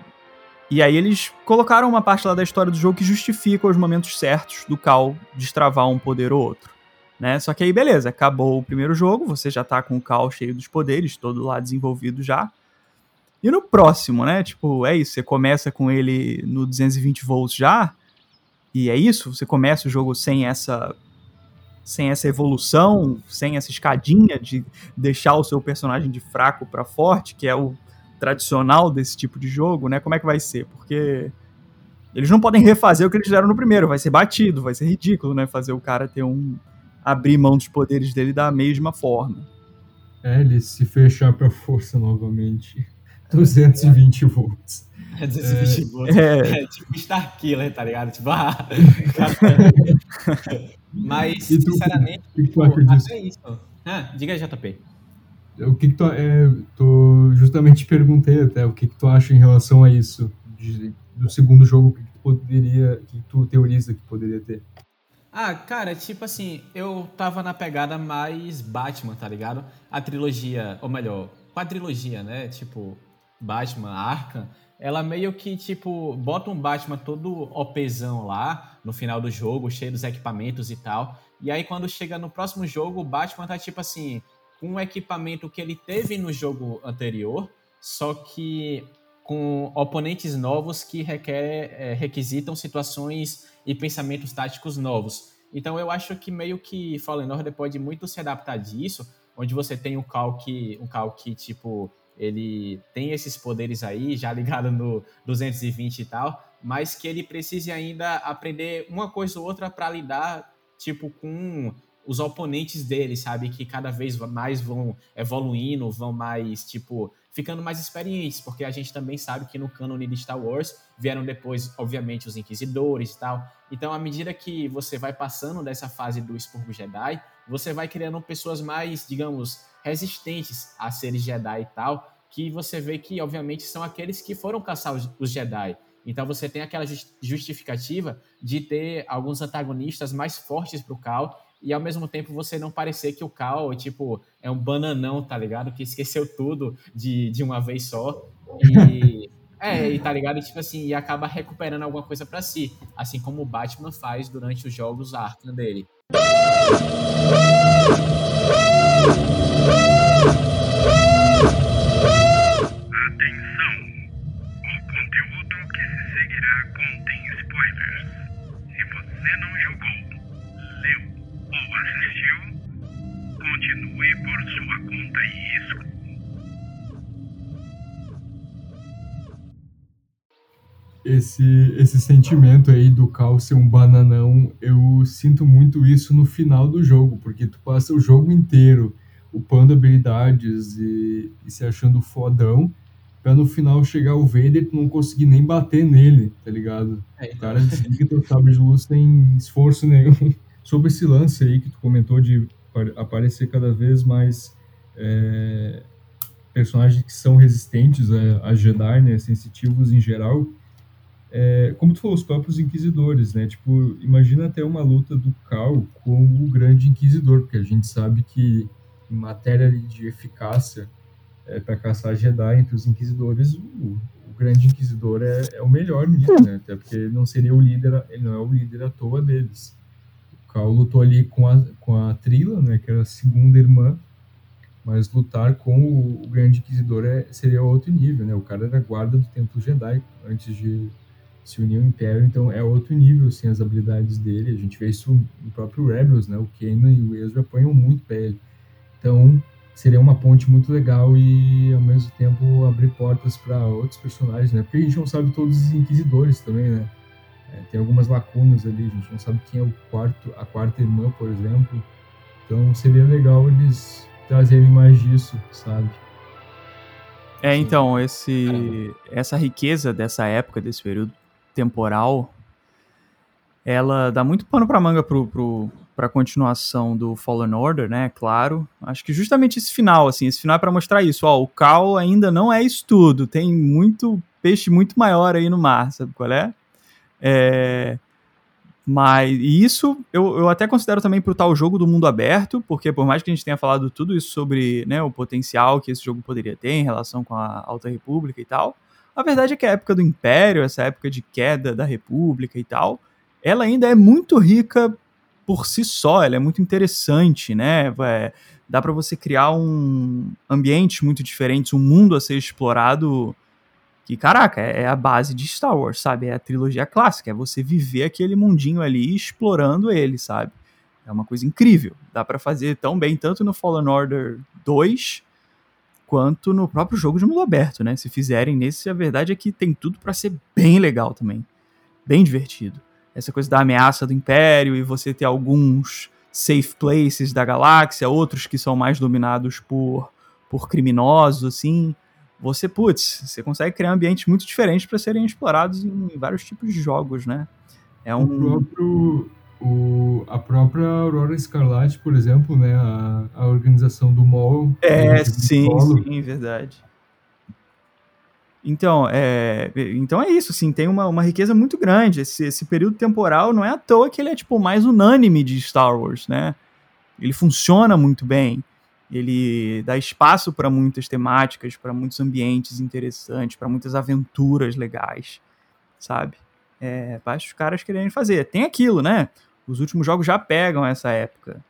E aí eles colocaram uma parte lá da história do jogo que justifica os momentos certos do Cal destravar um poder ou outro. Né? Só que aí, beleza, acabou o primeiro jogo, você já tá com o Cal cheio dos poderes, todo lá desenvolvido já. E no próximo, né? Tipo, é isso, você começa com ele no 220 volts já, e é isso, você começa o jogo sem essa sem essa evolução, sem essa escadinha de deixar o seu personagem de fraco para forte, que é o tradicional desse tipo de jogo, né? Como é que vai ser? Porque eles não podem refazer o que eles fizeram no primeiro, vai ser batido, vai ser ridículo, né? Fazer o cara ter um abrir mão dos poderes dele da mesma forma. É, ele se fechar pra força novamente. 220 volts. É 220 é, volts. É. é tipo Starkiller, tá ligado? Tipo, ah, Mas, tu, sinceramente, que que tu acha disso? até isso. Ah, diga aí, JP. O que, que tu, é, tu justamente perguntei até o que, que tu acha em relação a isso de, do segundo jogo que tu poderia, que tu teoriza que poderia ter. Ah, cara, tipo assim, eu tava na pegada mais Batman, tá ligado? A trilogia, ou melhor, quadrilogia, né? Tipo, Batman, Arkham, ela meio que, tipo, bota um Batman todo opezão lá no final do jogo, cheio dos equipamentos e tal. E aí, quando chega no próximo jogo, o Batman tá, tipo assim, com o equipamento que ele teve no jogo anterior, só que com oponentes novos que requer, é, requisitam situações e pensamentos táticos novos. Então eu acho que meio que Fallen Order pode muito se adaptar disso, onde você tem um Cal que, um Cal que tipo, ele tem esses poderes aí, já ligado no 220 e tal, mas que ele precise ainda aprender uma coisa ou outra para lidar, tipo, com os oponentes dele, sabe? Que cada vez mais vão evoluindo, vão mais, tipo, ficando mais experientes, porque a gente também sabe que no cânone de Star Wars vieram depois, obviamente, os Inquisidores e tal. Então, à medida que você vai passando dessa fase do Expurgo Jedi, você vai criando pessoas mais, digamos, resistentes a seres Jedi e tal, que você vê que, obviamente, são aqueles que foram caçar os, os Jedi. Então você tem aquela justificativa de ter alguns antagonistas mais fortes pro Cal e ao mesmo tempo você não parecer que o Cal, tipo, é um bananão, tá ligado? Que esqueceu tudo de, de uma vez só. E. É, e tá ligado? E, tipo assim, e acaba recuperando alguma coisa para si. Assim como o Batman faz durante os jogos Arkham dele. Continue por sua conta e risco. Esse, esse sentimento aí do Cal ser um bananão, eu sinto muito isso no final do jogo, porque tu passa o jogo inteiro upando habilidades e, e se achando fodão, pra no final chegar o Vader e tu não conseguir nem bater nele, tá ligado? É, o cara desliga teu sabre de luz sem esforço nenhum. Sobre esse lance aí que tu comentou de aparecer cada vez mais é, personagens que são resistentes a, a Jedi, né, sensitivos em geral. É, como tu falou, os próprios Inquisidores, né? Tipo, imagina até uma luta do Cal com o Grande Inquisidor, porque a gente sabe que em matéria de eficácia é, para caçar Jedi entre os Inquisidores, o, o Grande Inquisidor é, é, o melhor nisso, né? Até porque ele não seria o líder, ele não é o líder à toa deles. Cal lutou ali com a, com a Trila, né, que era a segunda irmã, mas lutar com o, o Grande Inquisidor é, seria outro nível, né? O cara era guarda do Templo Jedi antes de se unir ao Império, então é outro nível, assim, as habilidades dele. A gente vê isso no próprio Rebels, né? O Kanan e o Ezra apanham muito pra ele. Então, seria uma ponte muito legal e, ao mesmo tempo, abrir portas para outros personagens, né? Porque a gente não sabe todos os Inquisidores também, né? É, tem algumas lacunas ali, a gente não sabe quem é o quarto, a quarta irmã, por exemplo. Então seria legal eles trazerem mais disso, sabe? É, então, esse, essa riqueza dessa época, desse período temporal, ela dá muito pano pra manga pro, pro, pra continuação do Fallen Order, né? Claro. Acho que justamente esse final, assim, esse final é pra mostrar isso. Ó, o Cal ainda não é isso tudo. Tem muito peixe muito maior aí no mar, sabe qual é? É, mas isso eu, eu até considero também para o tal jogo do mundo aberto, porque por mais que a gente tenha falado tudo isso sobre né, o potencial que esse jogo poderia ter em relação com a Alta República e tal, a verdade é que a época do Império, essa época de queda da República e tal, ela ainda é muito rica por si só, ela é muito interessante, né? É, dá para você criar um ambiente muito diferente, um mundo a ser explorado que, caraca, é, é a base de Star Wars, sabe? É a trilogia clássica, é você viver aquele mundinho ali explorando ele, sabe? É uma coisa incrível. Dá para fazer tão bem tanto no Fallen Order 2 quanto no próprio jogo de mundo aberto, né? Se fizerem nesse, a verdade é que tem tudo para ser bem legal também. Bem divertido. Essa coisa da ameaça do Império e você ter alguns safe places da galáxia, outros que são mais dominados por, por criminosos, assim. Você, putz, você consegue criar ambientes muito diferentes para serem explorados em vários tipos de jogos, né? É um... O próprio, o, a própria Aurora Escarlate, por exemplo, né? A, a organização do MOL. É, sim, sim, verdade. Então, é, então é isso, assim, tem uma, uma riqueza muito grande. Esse, esse período temporal não é à toa que ele é tipo mais unânime de Star Wars, né? Ele funciona muito bem. Ele dá espaço para muitas temáticas, para muitos ambientes interessantes, para muitas aventuras legais, sabe? É, basta os caras quererem fazer. Tem aquilo, né? Os últimos jogos já pegam essa época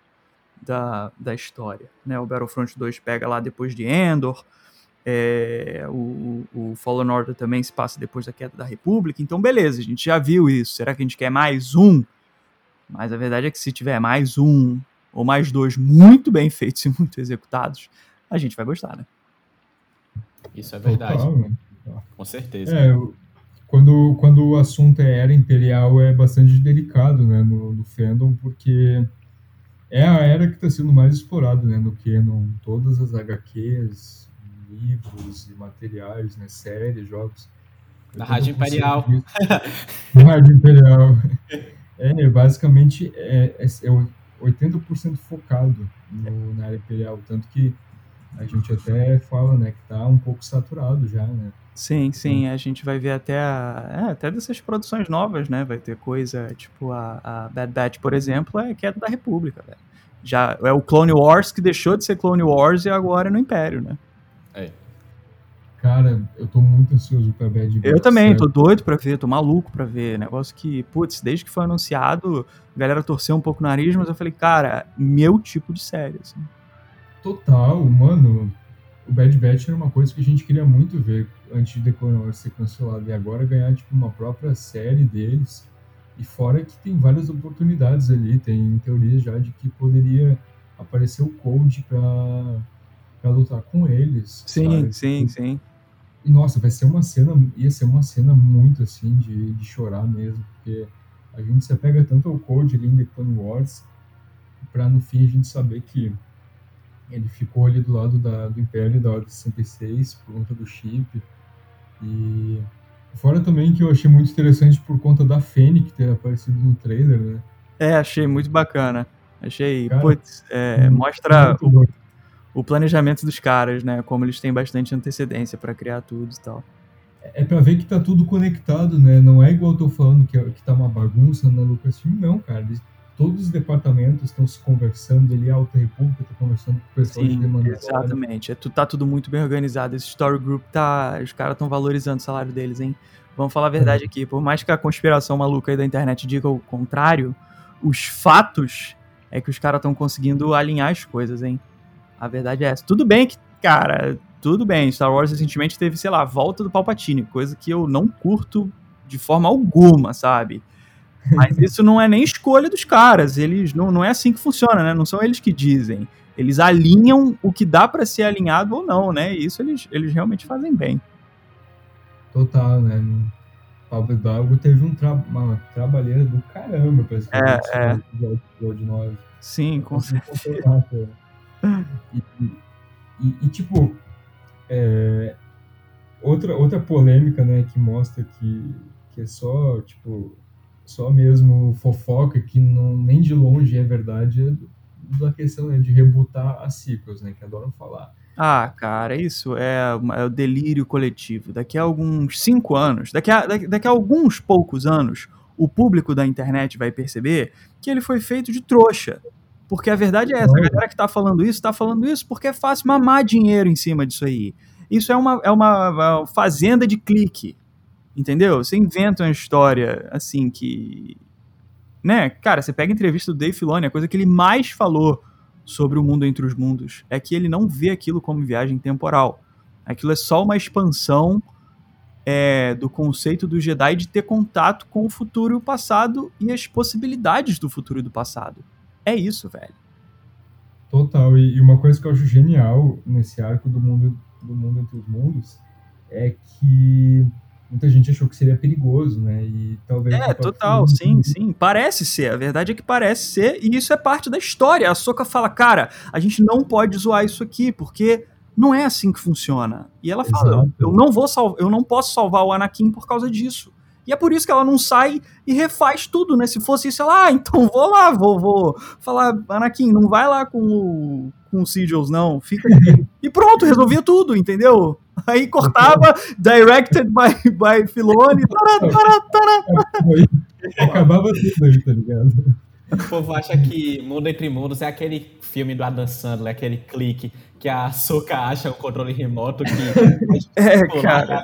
da, da história. Né? O Battlefront 2 pega lá depois de Endor, é, o, o Fallen Order também se passa depois da queda da República, então beleza, a gente já viu isso. Será que a gente quer mais um? Mas a verdade é que se tiver mais um ou mais dois muito bem feitos e muito executados, a gente vai gostar, né? Isso é verdade. Total, né? Com certeza. É, quando, quando o assunto é era imperial é bastante delicado né, no, no fandom, porque é a era que está sendo mais explorada né, no Canon. Todas as HQs, livros e materiais, né, séries, jogos. Na Rádio Imperial. Na Rádio Imperial. É, basicamente é, é, é 80% focado no, na área imperial, tanto que a gente até fala né, que está um pouco saturado já, né? Sim, sim, a gente vai ver até a, é, até dessas produções novas, né? Vai ter coisa tipo a, a Bad Batch, por exemplo, é queda da República, velho. Já é o Clone Wars que deixou de ser Clone Wars e agora é no Império, né? É. Cara, eu tô muito ansioso pra Bad Batch. Eu também, certo? tô doido pra ver, tô maluco pra ver. Negócio que, putz, desde que foi anunciado, a galera torceu um pouco o nariz, mas eu falei, cara, meu tipo de série, assim. Total, mano. O Bad Batch era uma coisa que a gente queria muito ver antes de The Clone Wars ser cancelado. E agora ganhar, tipo, uma própria série deles. E fora que tem várias oportunidades ali. Tem teorias já de que poderia aparecer o Code pra, pra lutar com eles. Sim, sabe? sim, sim. E nossa, vai ser uma cena, ia ser uma cena muito assim de, de chorar mesmo, porque a gente se apega tanto ao Code ali em The Clone Wars, pra no fim a gente saber que ele ficou ali do lado da, do Império da Ordem 66 por conta do chip. E fora também que eu achei muito interessante por conta da Fênix ter aparecido no trailer, né? É, achei muito bacana. Achei, Cara, putz, é, mostra o, o, planejamento dos caras, né? Como eles têm bastante antecedência para criar tudo e tal. É, é pra ver que tá tudo conectado, né? Não é igual eu tô falando que, que tá uma bagunça na Lucasfilm, não, cara. Eles todos os departamentos estão se conversando, ele, a Alta República está conversando com o pessoal Sim, de demanda. Exatamente, é, tá tudo muito bem organizado. Esse Story Group tá. Os caras estão valorizando o salário deles, hein? Vamos falar a verdade aqui. Por mais que a conspiração maluca aí da internet diga o contrário, os fatos é que os caras estão conseguindo alinhar as coisas, hein? A verdade é essa. Tudo bem que, cara, tudo bem. Star Wars recentemente teve, sei lá, volta do Palpatine, coisa que eu não curto de forma alguma, sabe? Mas isso não é nem escolha dos caras. Eles não, não é assim que funciona, né? Não são eles que dizem. Eles alinham o que dá para ser alinhado ou não, né? E isso eles, eles realmente fazem bem. Total, né? Pablo Hidalgo teve um tra uma trabalheira do caramba pra esse é, é. episódio 9. Sim, com certeza. E, e, e, tipo, é, outra, outra polêmica, né, que mostra que, que é só, tipo, só mesmo fofoca, que não, nem de longe é verdade, da questão né, de rebutar as ciclos, né, que adoram falar. Ah, cara, isso é, é, o delírio coletivo. Daqui a alguns cinco anos, daqui a, daqui, daqui a alguns poucos anos, o público da internet vai perceber que ele foi feito de trouxa. Porque a verdade é essa, a galera que está falando isso, está falando isso porque é fácil mamar dinheiro em cima disso aí. Isso é uma, é uma fazenda de clique. Entendeu? Você inventa uma história assim que né, cara, você pega a entrevista do Dave Filoni, a coisa que ele mais falou sobre o mundo entre os mundos é que ele não vê aquilo como viagem temporal. Aquilo é só uma expansão é, do conceito do Jedi de ter contato com o futuro e o passado e as possibilidades do futuro e do passado. É isso, velho. Total. E, uma coisa que eu acho genial nesse arco do mundo, do mundo entre os mundos é que muita gente achou que seria perigoso, né? E talvez. É, total, sim, sim. Parece ser. A verdade é que parece ser, e isso é parte da história. A Soca fala, cara, a gente não pode zoar isso aqui, porque não é assim que funciona. E ela fala, Exato. eu não vou salvar, eu não posso salvar o Anakin por causa disso. E é por isso que ela não sai e refaz tudo, né? Se fosse isso, ela, ah, então vou lá, vou, vou falar, Anakin, não vai lá com o, com o Sigils, não, fica aqui. e pronto, resolvia tudo, entendeu? Aí cortava, directed by, by Filoni, tará, tará, tará. Acabava tudo aí, tá ligado? O povo acha que Mundo Entre Mundos é aquele filme do Adam Sandler, aquele clique que a Soca acha o controle remoto que é, cara.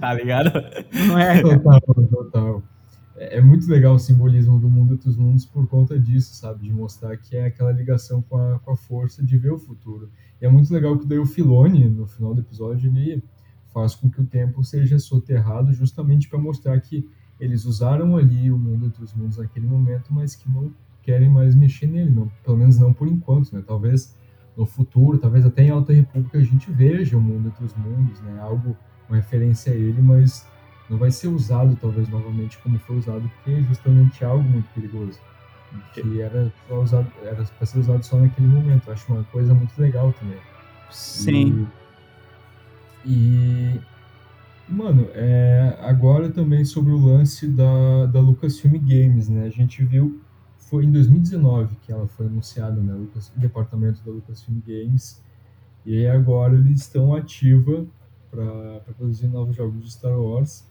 tá ligado? Não é? Total, total. É, é muito legal o simbolismo do mundo entre os mundos por conta disso, sabe? De mostrar que é aquela ligação com a, com a força de ver o futuro. E é muito legal que daí o Filone, no final do episódio, ele faz com que o tempo seja soterrado justamente para mostrar que eles usaram ali o mundo entre os mundos naquele momento, mas que não querem mais mexer nele, não, pelo menos não por enquanto, né? Talvez no futuro, talvez até em Alta República a gente veja o mundo entre os mundos, né? Algo, uma referência a ele, mas não vai ser usado talvez novamente como foi usado, porque é justamente algo muito perigoso. Que era usado, era para ser usado só naquele momento. Eu acho uma coisa muito legal também. Sim. E, e mano, é, agora também sobre o lance da, da Lucasfilm Games, né? A gente viu foi em 2019 que ela foi anunciada, né, Lucas, o departamento da Lucasfilm Games. E aí agora eles estão ativa para produzir novos jogos de Star Wars.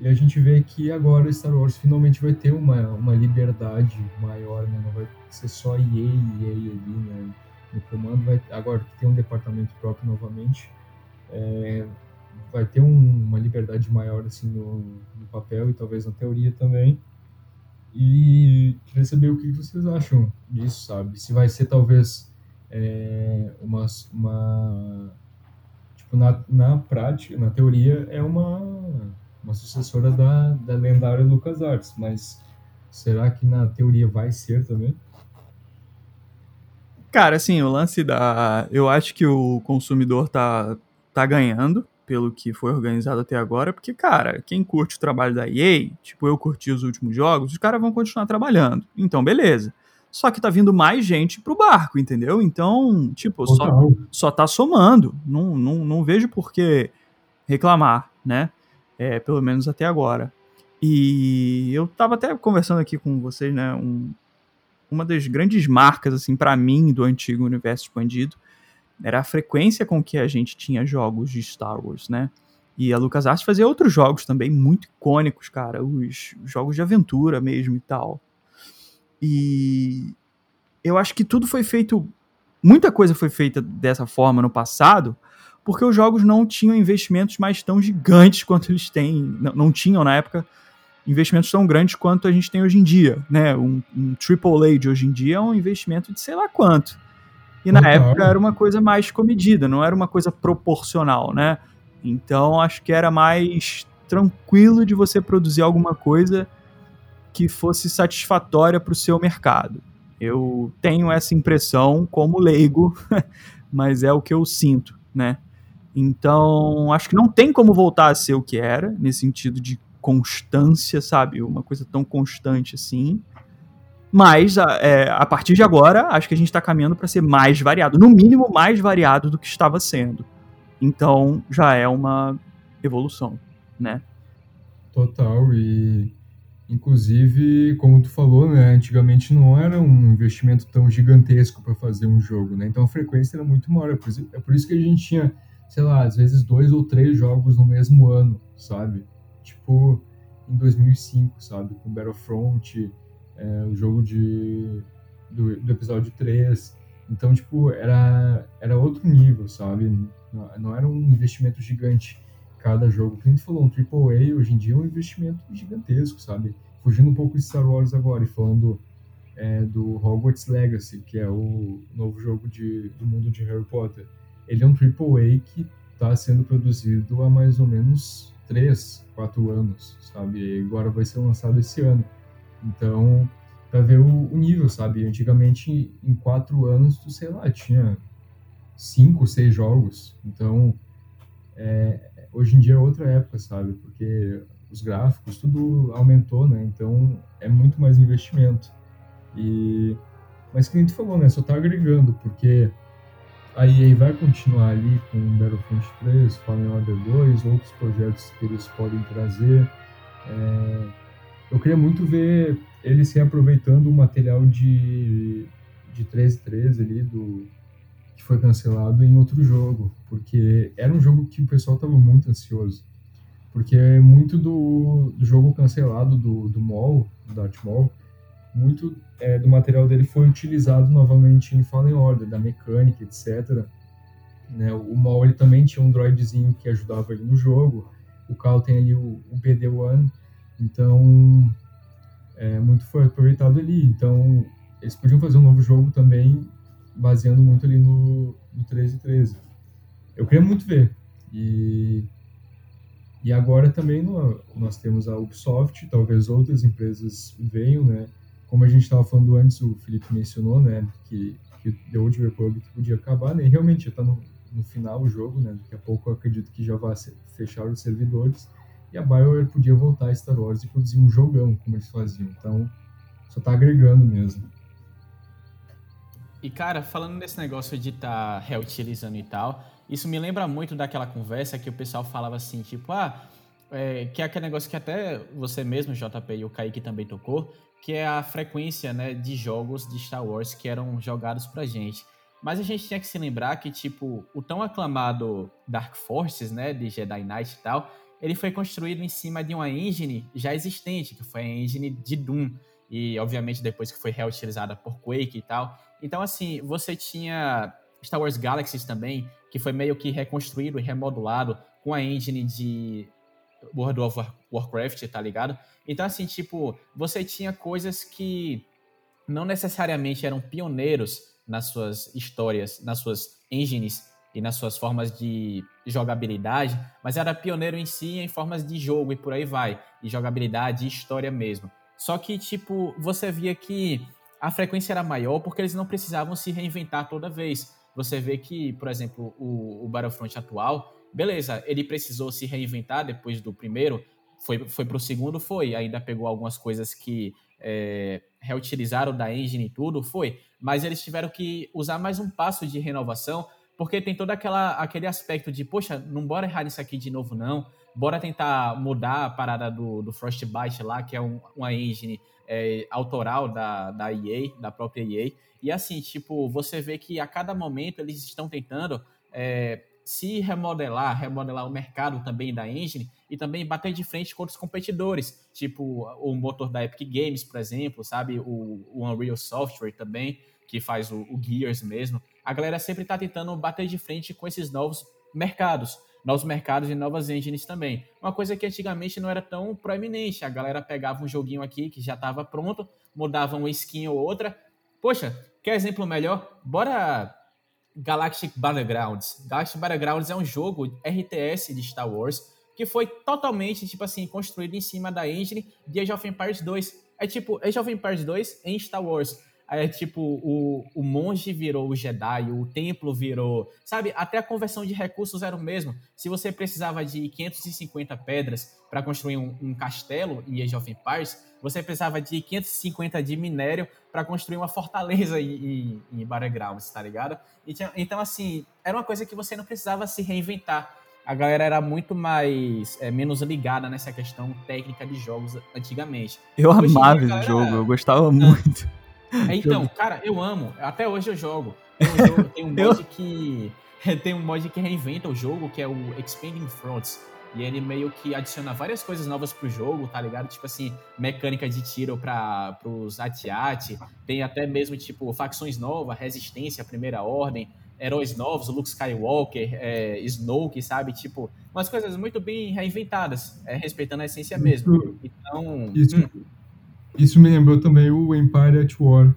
E a gente vê que agora Star Wars finalmente vai ter uma, uma liberdade maior, né? Não vai ser só EA e EA ali, né? No comando, vai, agora que tem um departamento próprio novamente, é, vai ter um, uma liberdade maior assim no, no papel e talvez na teoria também. E queria saber o que vocês acham disso, sabe? Se vai ser talvez é, uma, uma tipo, na, na prática, na teoria, é uma, uma sucessora da, da lendária LucasArts, mas será que na teoria vai ser também? Cara, assim, o lance da. Eu acho que o consumidor tá, tá ganhando pelo que foi organizado até agora, porque, cara, quem curte o trabalho da EA, tipo, eu curti os últimos jogos, os caras vão continuar trabalhando. Então, beleza. Só que tá vindo mais gente pro barco, entendeu? Então, tipo, só, só tá somando. Não, não, não vejo por que reclamar, né? É, pelo menos até agora. E eu tava até conversando aqui com vocês, né? Um, uma das grandes marcas, assim, para mim, do antigo universo expandido, era a frequência com que a gente tinha jogos de Star Wars, né? E a LucasArts fazia outros jogos também muito icônicos, cara, os jogos de aventura mesmo e tal. E eu acho que tudo foi feito, muita coisa foi feita dessa forma no passado, porque os jogos não tinham investimentos mais tão gigantes quanto eles têm, não, não tinham na época investimentos tão grandes quanto a gente tem hoje em dia, né? Um, um AAA de hoje em dia é um investimento de sei lá quanto. E na época era uma coisa mais comedida, não era uma coisa proporcional, né? Então acho que era mais tranquilo de você produzir alguma coisa que fosse satisfatória para o seu mercado. Eu tenho essa impressão como leigo, mas é o que eu sinto, né? Então, acho que não tem como voltar a ser o que era, nesse sentido de constância, sabe? Uma coisa tão constante assim. Mas a, é, a partir de agora, acho que a gente está caminhando para ser mais variado, no mínimo mais variado do que estava sendo. Então já é uma evolução, né? Total, e inclusive, como tu falou, né, antigamente não era um investimento tão gigantesco para fazer um jogo, né? Então a frequência era muito maior. É por, isso, é por isso que a gente tinha, sei lá, às vezes dois ou três jogos no mesmo ano, sabe? Tipo em 2005, sabe? Com Battlefront, é, o jogo de, do, do, episódio 3. Então, tipo, era, era outro nível, sabe? Não, não era um investimento gigante cada jogo. Como gente falou, um AAA hoje em dia é um investimento gigantesco, sabe? fugindo um pouco de Star Wars agora e falando é, do Hogwarts Legacy, que é o novo jogo de, do mundo de Harry Potter. Ele é um AAA que está sendo produzido há mais ou menos 3, 4 anos, sabe? E agora vai ser lançado esse ano. Então, para ver o, o, nível, sabe? Antigamente, em 4 anos, tu, sei lá, tinha 5, 6 jogos. Então, é, hoje em dia é outra época, sabe? Porque os gráficos, tudo aumentou, né? Então, é muito mais investimento. E mas que nem tu falou, né? Só tá agregando, porque a EA vai continuar ali com Battlefront 3, Fallen Order 2, outros projetos que eles podem trazer. É... Eu queria muito ver eles reaproveitando o material de, de 1313 ali, do, que foi cancelado em outro jogo, porque era um jogo que o pessoal estava muito ansioso. Porque é muito do, do jogo cancelado do, do Mall, do Darth Maul, muito é, do material dele foi utilizado novamente em Fallen Order, da mecânica, etc. Né, o Maul ele também tinha um droidzinho que ajudava ele no jogo. O Cal tem ali o, o BD-1, então é, muito foi aproveitado ali. Então eles podiam fazer um novo jogo também baseando muito ali no, no 1313. Eu queria muito ver. E, e agora também no, nós temos a Ubisoft, talvez outras empresas venham, né? como a gente estava falando antes, o Felipe mencionou, né, que, que The Old Republic podia acabar, né, e realmente já está no, no final o jogo, né, daqui a pouco eu acredito que já vai fechar os servidores, e a BioWare podia voltar a Star Wars e produzir um jogão, como eles faziam, então só está agregando mesmo. E cara, falando nesse negócio de estar tá reutilizando e tal, isso me lembra muito daquela conversa que o pessoal falava assim, tipo, ah, é, que é aquele negócio que até você mesmo, JP, e o Kaique também tocou, que é a frequência né, de jogos de Star Wars que eram jogados pra gente. Mas a gente tinha que se lembrar que, tipo, o tão aclamado Dark Forces, né, de Jedi Knight e tal, ele foi construído em cima de uma engine já existente, que foi a engine de Doom. E, obviamente, depois que foi reutilizada por Quake e tal. Então, assim, você tinha Star Wars Galaxies também, que foi meio que reconstruído e remodulado com a engine de World of Warcraft, tá ligado? Então, assim, tipo, você tinha coisas que não necessariamente eram pioneiros nas suas histórias, nas suas engines e nas suas formas de jogabilidade, mas era pioneiro em si em formas de jogo e por aí vai, e jogabilidade e história mesmo. Só que, tipo, você via que a frequência era maior porque eles não precisavam se reinventar toda vez. Você vê que, por exemplo, o, o Battlefront atual, beleza, ele precisou se reinventar depois do primeiro, foi, foi pro segundo, foi, ainda pegou algumas coisas que é, reutilizaram da engine e tudo, foi, mas eles tiveram que usar mais um passo de renovação, porque tem todo aquela, aquele aspecto de, poxa, não bora errar isso aqui de novo não, bora tentar mudar a parada do, do Frostbite lá, que é um, uma engine é, autoral da, da EA, da própria EA, e assim, tipo, você vê que a cada momento eles estão tentando é, se remodelar, remodelar o mercado também da engine e também bater de frente com outros competidores, tipo o motor da Epic Games, por exemplo, sabe? O, o Unreal Software também, que faz o, o Gears mesmo. A galera sempre está tentando bater de frente com esses novos mercados, novos mercados e novas engines também. Uma coisa que antigamente não era tão proeminente. A galera pegava um joguinho aqui que já estava pronto, mudava uma skin ou outra. Poxa, quer exemplo melhor? Bora Galactic Battlegrounds. Galactic Battlegrounds é um jogo RTS de Star Wars que foi totalmente, tipo assim, construído em cima da engine de Age of Empires 2. É tipo, Age of Empires 2 em Star Wars. É tipo, o, o monge virou o Jedi, o templo virou. Sabe, até a conversão de recursos era o mesmo. Se você precisava de 550 pedras para construir um, um, castelo em Age of Empires, você precisava de 550 de minério para construir uma fortaleza em, em, em Battlegrounds, tá ligado? Então, então, assim, era uma coisa que você não precisava se reinventar. A galera era muito mais é, menos ligada nessa questão técnica de jogos antigamente. Eu Hoje amava esse jogo, eu gostava muito. É, então, cara, eu amo. Até hoje eu jogo. Tem um, jogo, tem um mod que. Tem um mod que reinventa o jogo, que é o Expanding Fronts. E ele meio que adiciona várias coisas novas pro jogo, tá ligado? Tipo assim, mecânica de tiro para pros Atiati. Tem até mesmo, tipo, facções novas, Resistência, Primeira Ordem, heróis novos, Luke Skywalker, é, Snoke, sabe? Tipo, umas coisas muito bem reinventadas, é, respeitando a essência mesmo. Então. Isso, hum. Isso me lembrou também o Empire at War.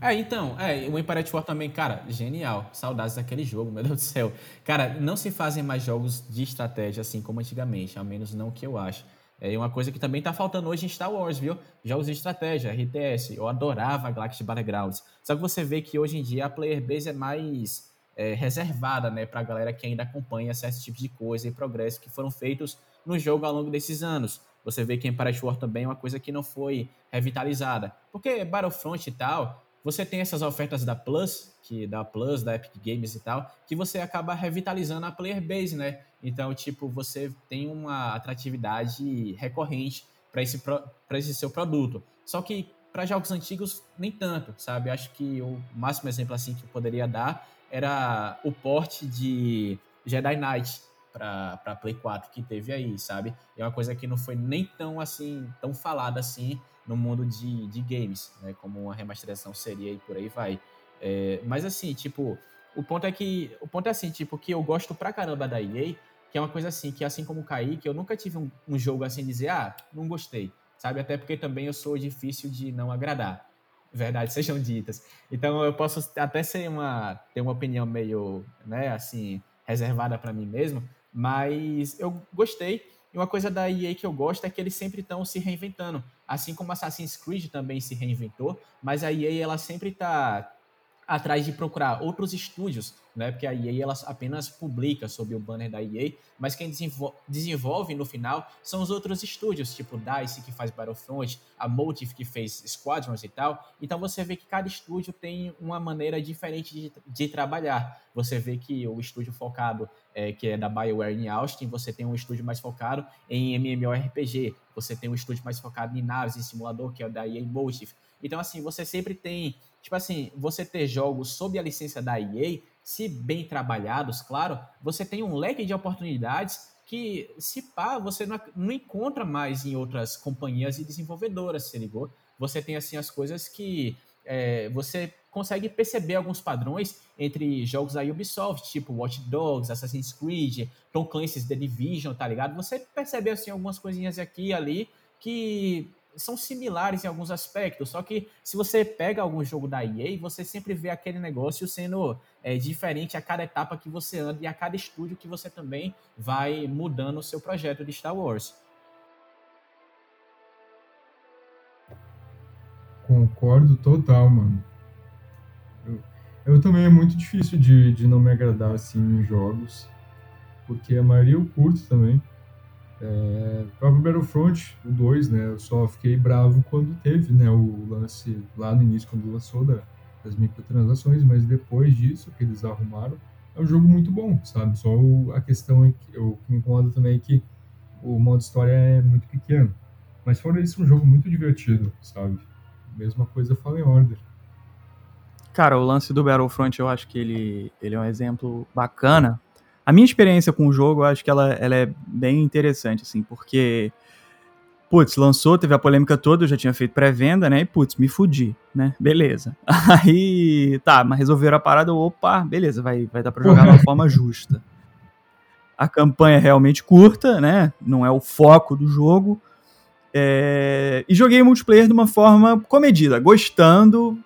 É, então, é, o Empire at War também, cara, genial. Saudades daquele jogo, meu Deus do céu. Cara, não se fazem mais jogos de estratégia assim como antigamente, ao menos não que eu acho. É uma coisa que também tá faltando hoje em Star Wars, viu? Jogos de estratégia, RTS. Eu adorava Galactic Battlegrounds. Só que você vê que hoje em dia a player base é mais é, reservada, né, pra galera que ainda acompanha certos tipos de coisa e progresso que foram feitos no jogo ao longo desses anos. Você vê que Empire War também é uma coisa que não foi revitalizada. Porque Battlefront e tal, você tem essas ofertas da Plus, que da Plus, da Epic Games e tal, que você acaba revitalizando a player base, né? Então, tipo, você tem uma atratividade recorrente para esse, esse seu produto. Só que para jogos antigos, nem tanto, sabe? Acho que o máximo exemplo assim que eu poderia dar era o porte de Jedi Knight para Play 4 que teve aí, sabe? É uma coisa que não foi nem tão assim, tão falada assim no mundo de, de games, né? Como uma remasterização seria e por aí vai. É, mas assim, tipo, o ponto é que. O ponto é assim, tipo, que eu gosto pra caramba da EA, que é uma coisa assim, que assim como o Kaique, eu nunca tive um, um jogo assim dizer, ah, não gostei. Sabe? Até porque também eu sou difícil de não agradar. Verdade, sejam ditas. Então eu posso até ser uma. ter uma opinião meio, né, assim, reservada para mim mesmo, mas eu gostei. E uma coisa da EA que eu gosto é que eles sempre estão se reinventando. Assim como Assassin's Creed também se reinventou, mas a EA ela sempre está atrás de procurar outros estúdios, né? Porque a EA ela apenas publica sob o banner da EA, mas quem desenvolve, no final são os outros estúdios, tipo DICE que faz Battlefront, a Motive que fez Squadrons e tal. Então você vê que cada estúdio tem uma maneira diferente de, de trabalhar. Você vê que o estúdio focado é, que é da BioWare em Austin, você tem um estúdio mais focado em MMORPG, você tem um estúdio mais focado em naves, em simulador, que é o da EA Motive. Então assim, você sempre tem tipo assim, você ter jogos sob a licença da EA, se bem trabalhados, claro, você tem um leque de oportunidades que, se pá, você não, não encontra mais em outras companhias e desenvolvedoras, se ligou? Você tem, assim, as coisas que é, você consegue perceber alguns padrões entre jogos da Ubisoft, tipo Watch Dogs, Assassin's Creed, Tom Clancy's The Division, tá ligado? Você percebe, assim, algumas coisinhas aqui e ali que são similares em alguns aspectos, só que se você pega algum jogo da EA, você sempre vê aquele negócio sendo é, diferente a cada etapa que você anda e a cada estúdio que você também vai mudando o seu projeto de Star Wars. Concordo total, mano. Eu, eu também é muito difícil de, de não me agradar assim em jogos, porque a maioria eu curto também. É, o próprio Battlefront, o 2, né? Eu só fiquei bravo quando teve, né? O lance lá no início, quando lançou da, das microtransações, mas depois disso que eles arrumaram, é um jogo muito bom, sabe? Só o, a questão é que, o que me incomoda também é que o modo história é muito pequeno. Mas fora isso, é um jogo muito divertido, sabe? Mesma coisa Fallen Order. Cara, o lance do Battlefront eu acho que ele, ele é um exemplo bacana, a minha experiência com o jogo, eu acho que ela, ela é bem interessante, assim, porque, putz, lançou, teve a polêmica toda, eu já tinha feito pré-venda, né, e putz, me fudi, né, beleza. Aí, tá, mas resolveram a parada, opa, beleza, vai, vai dar pra jogar de uma forma justa. A campanha é realmente curta, né, não é o foco do jogo, é... e joguei multiplayer de uma forma comedida, gostando,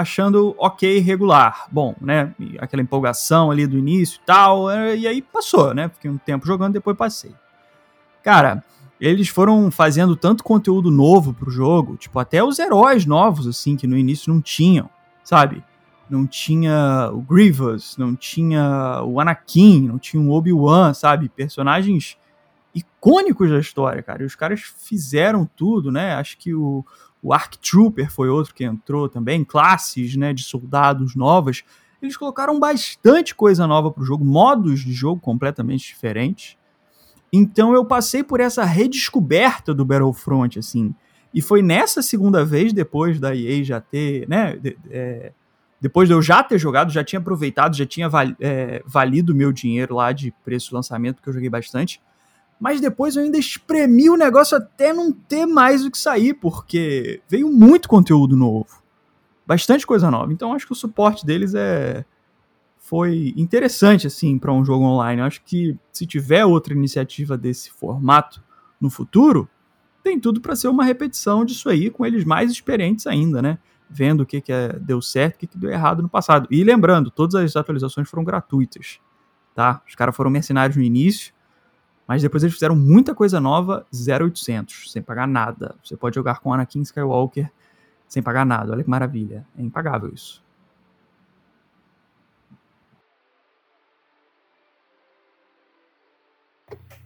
achando ok, regular. Bom, né? Aquela empolgação ali do início e tal. É, e aí passou, né? Fiquei um tempo jogando, depois passei. Cara, eles foram fazendo tanto conteúdo novo pro jogo, tipo, até os heróis novos, assim, que no início não tinham, sabe? Não tinha o Grievous, não tinha o Anakin, não tinha o Obi-Wan, sabe? Personagens icônicos da história, cara. E os caras fizeram tudo, né? Acho que o, o Arc Trooper foi outro que entrou também, classes né, de soldados novas. Eles colocaram bastante coisa nova para o jogo, modos de jogo completamente diferentes. Então eu passei por essa redescoberta do Battlefront, assim. E foi nessa segunda vez, depois da EA já ter, né? De, é, depois de eu já ter jogado, já tinha aproveitado, já tinha val, é, valido meu dinheiro lá de preço de lançamento, que eu joguei bastante mas depois eu ainda espremi o negócio até não ter mais o que sair, porque veio muito conteúdo novo. Bastante coisa nova. Então acho que o suporte deles é foi interessante assim para um jogo online. Eu acho que se tiver outra iniciativa desse formato no futuro, tem tudo para ser uma repetição disso aí, com eles mais experientes ainda, né? Vendo o que, que é, deu certo, o que, que deu errado no passado. E lembrando, todas as atualizações foram gratuitas, tá? Os caras foram mercenários no início, mas depois eles fizeram muita coisa nova, 0800, sem pagar nada. Você pode jogar com Anakin Skywalker sem pagar nada. Olha que maravilha. É impagável isso.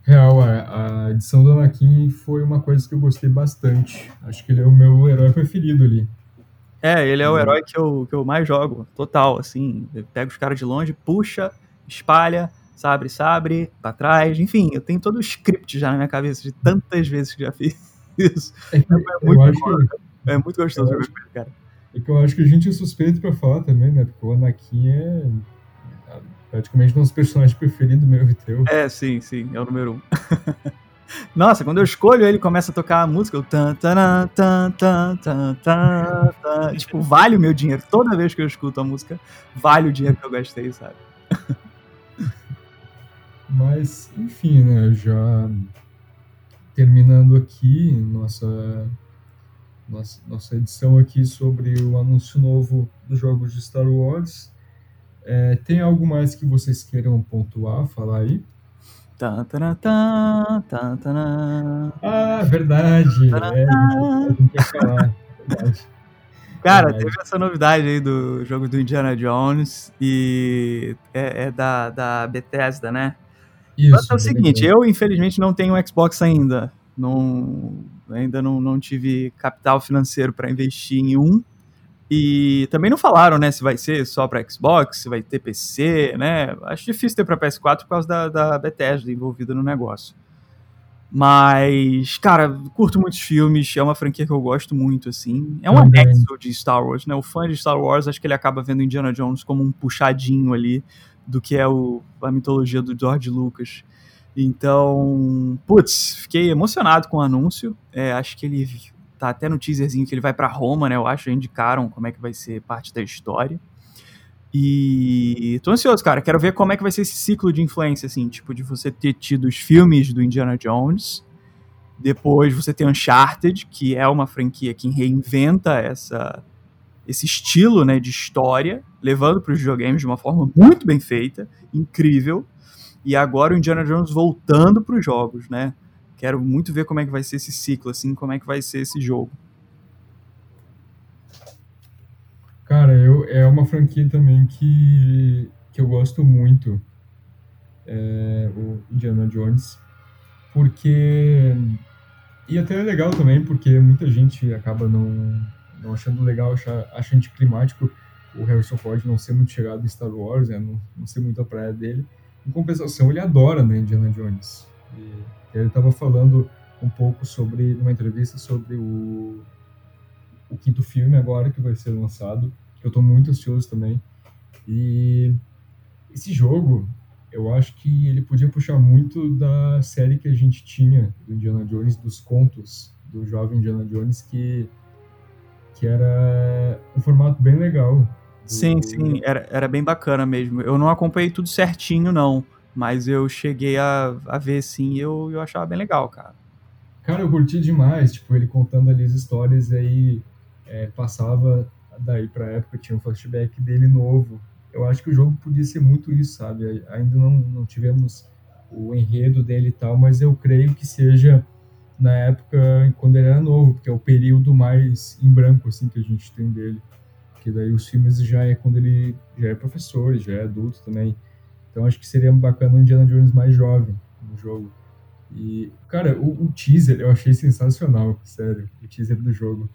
Real, a, edição do Anakin foi uma coisa que eu gostei bastante. Acho que ele é o meu herói preferido ali. É, ele é o herói que eu, que eu mais jogo, total, assim. Pega os caras de longe, puxa, espalha, sabre, sabre, pra trás, enfim, eu tenho todo o script já na minha cabeça de tantas vezes que já fiz isso. É, é, muito, que, é muito gostoso jogar com ele, cara. É que eu acho que a gente é suspeito pra falar também, né? Porque o Anakin é praticamente nosso personagem preferido meu e teu. É, sim, sim, é o número um. Nossa, quando eu escolho ele começa a tocar a música, eu tan, tan, tan, tan, tan, tan, tan, tipo, vale o meu dinheiro. Toda vez que eu escuto a música, vale o dinheiro que eu gastei, sabe? Mas, enfim, né, já terminando aqui nossa, nossa, nossa edição aqui sobre o anúncio novo dos jogos de Star Wars. É, tem algo mais que vocês queiram pontuar, falar aí? Tá, tá, tá, tá, tá, ah, verdade. É, a gente quer falar. Verdade. Cara, teve essa novidade aí do jogo do Indiana Jones e é, é da, da Bethesda, né? Isso. Mas é o seguinte, eu infelizmente não tenho Xbox ainda. Não, ainda não, não tive capital financeiro para investir em um. E também não falaram, né, se vai ser só para Xbox, se vai ter PC, né? Acho difícil ter para PS4 por causa da, da Bethesda envolvida no negócio. Mas, cara, curto muitos filmes, é uma franquia que eu gosto muito, assim. É um anexo de Star Wars, né? O fã de Star Wars, acho que ele acaba vendo Indiana Jones como um puxadinho ali do que é o, a mitologia do George Lucas. Então, putz, fiquei emocionado com o anúncio. É, acho que ele tá até no teaserzinho que ele vai para Roma, né? Eu acho, indicaram como é que vai ser parte da história. E tô ansioso, cara. Quero ver como é que vai ser esse ciclo de influência, assim, tipo, de você ter tido os filmes do Indiana Jones, depois você tem Uncharted, que é uma franquia que reinventa essa, esse estilo, né, de história, levando para os videogames de uma forma muito bem feita, incrível. E agora o Indiana Jones voltando para os jogos, né? Quero muito ver como é que vai ser esse ciclo, assim, como é que vai ser esse jogo. Cara, eu, é uma franquia também que, que eu gosto muito, é, o Indiana Jones, porque... E até é legal também, porque muita gente acaba não, não achando legal, acha, acha anticlimático o Harrison Ford não ser muito chegado em Star Wars, né, não, não ser muito a praia dele. Em compensação, ele adora né, Indiana Jones. E ele estava falando um pouco sobre, numa entrevista, sobre o, o quinto filme agora que vai ser lançado, que eu estou muito ansioso também. E esse jogo, eu acho que ele podia puxar muito da série que a gente tinha do Indiana Jones, dos contos do jovem Indiana Jones, que, que era um formato bem legal. Do... Sim, sim, era, era bem bacana mesmo. Eu não acompanhei tudo certinho, não. Mas eu cheguei a, a ver sim e eu, eu achava bem legal, cara. Cara, eu curti demais, tipo, ele contando ali as histórias e aí é, passava daí pra época, tinha um flashback dele novo. Eu acho que o jogo podia ser muito isso, sabe? Ainda não, não tivemos o enredo dele e tal, mas eu creio que seja na época quando ele era novo, porque é o período mais em branco assim que a gente tem dele. Que daí os filmes já é quando ele já é professor, já é adulto também. Então acho que seria bacana um Indiana Jones mais jovem no jogo. E, cara, o, o teaser eu achei sensacional, sério, o teaser do jogo.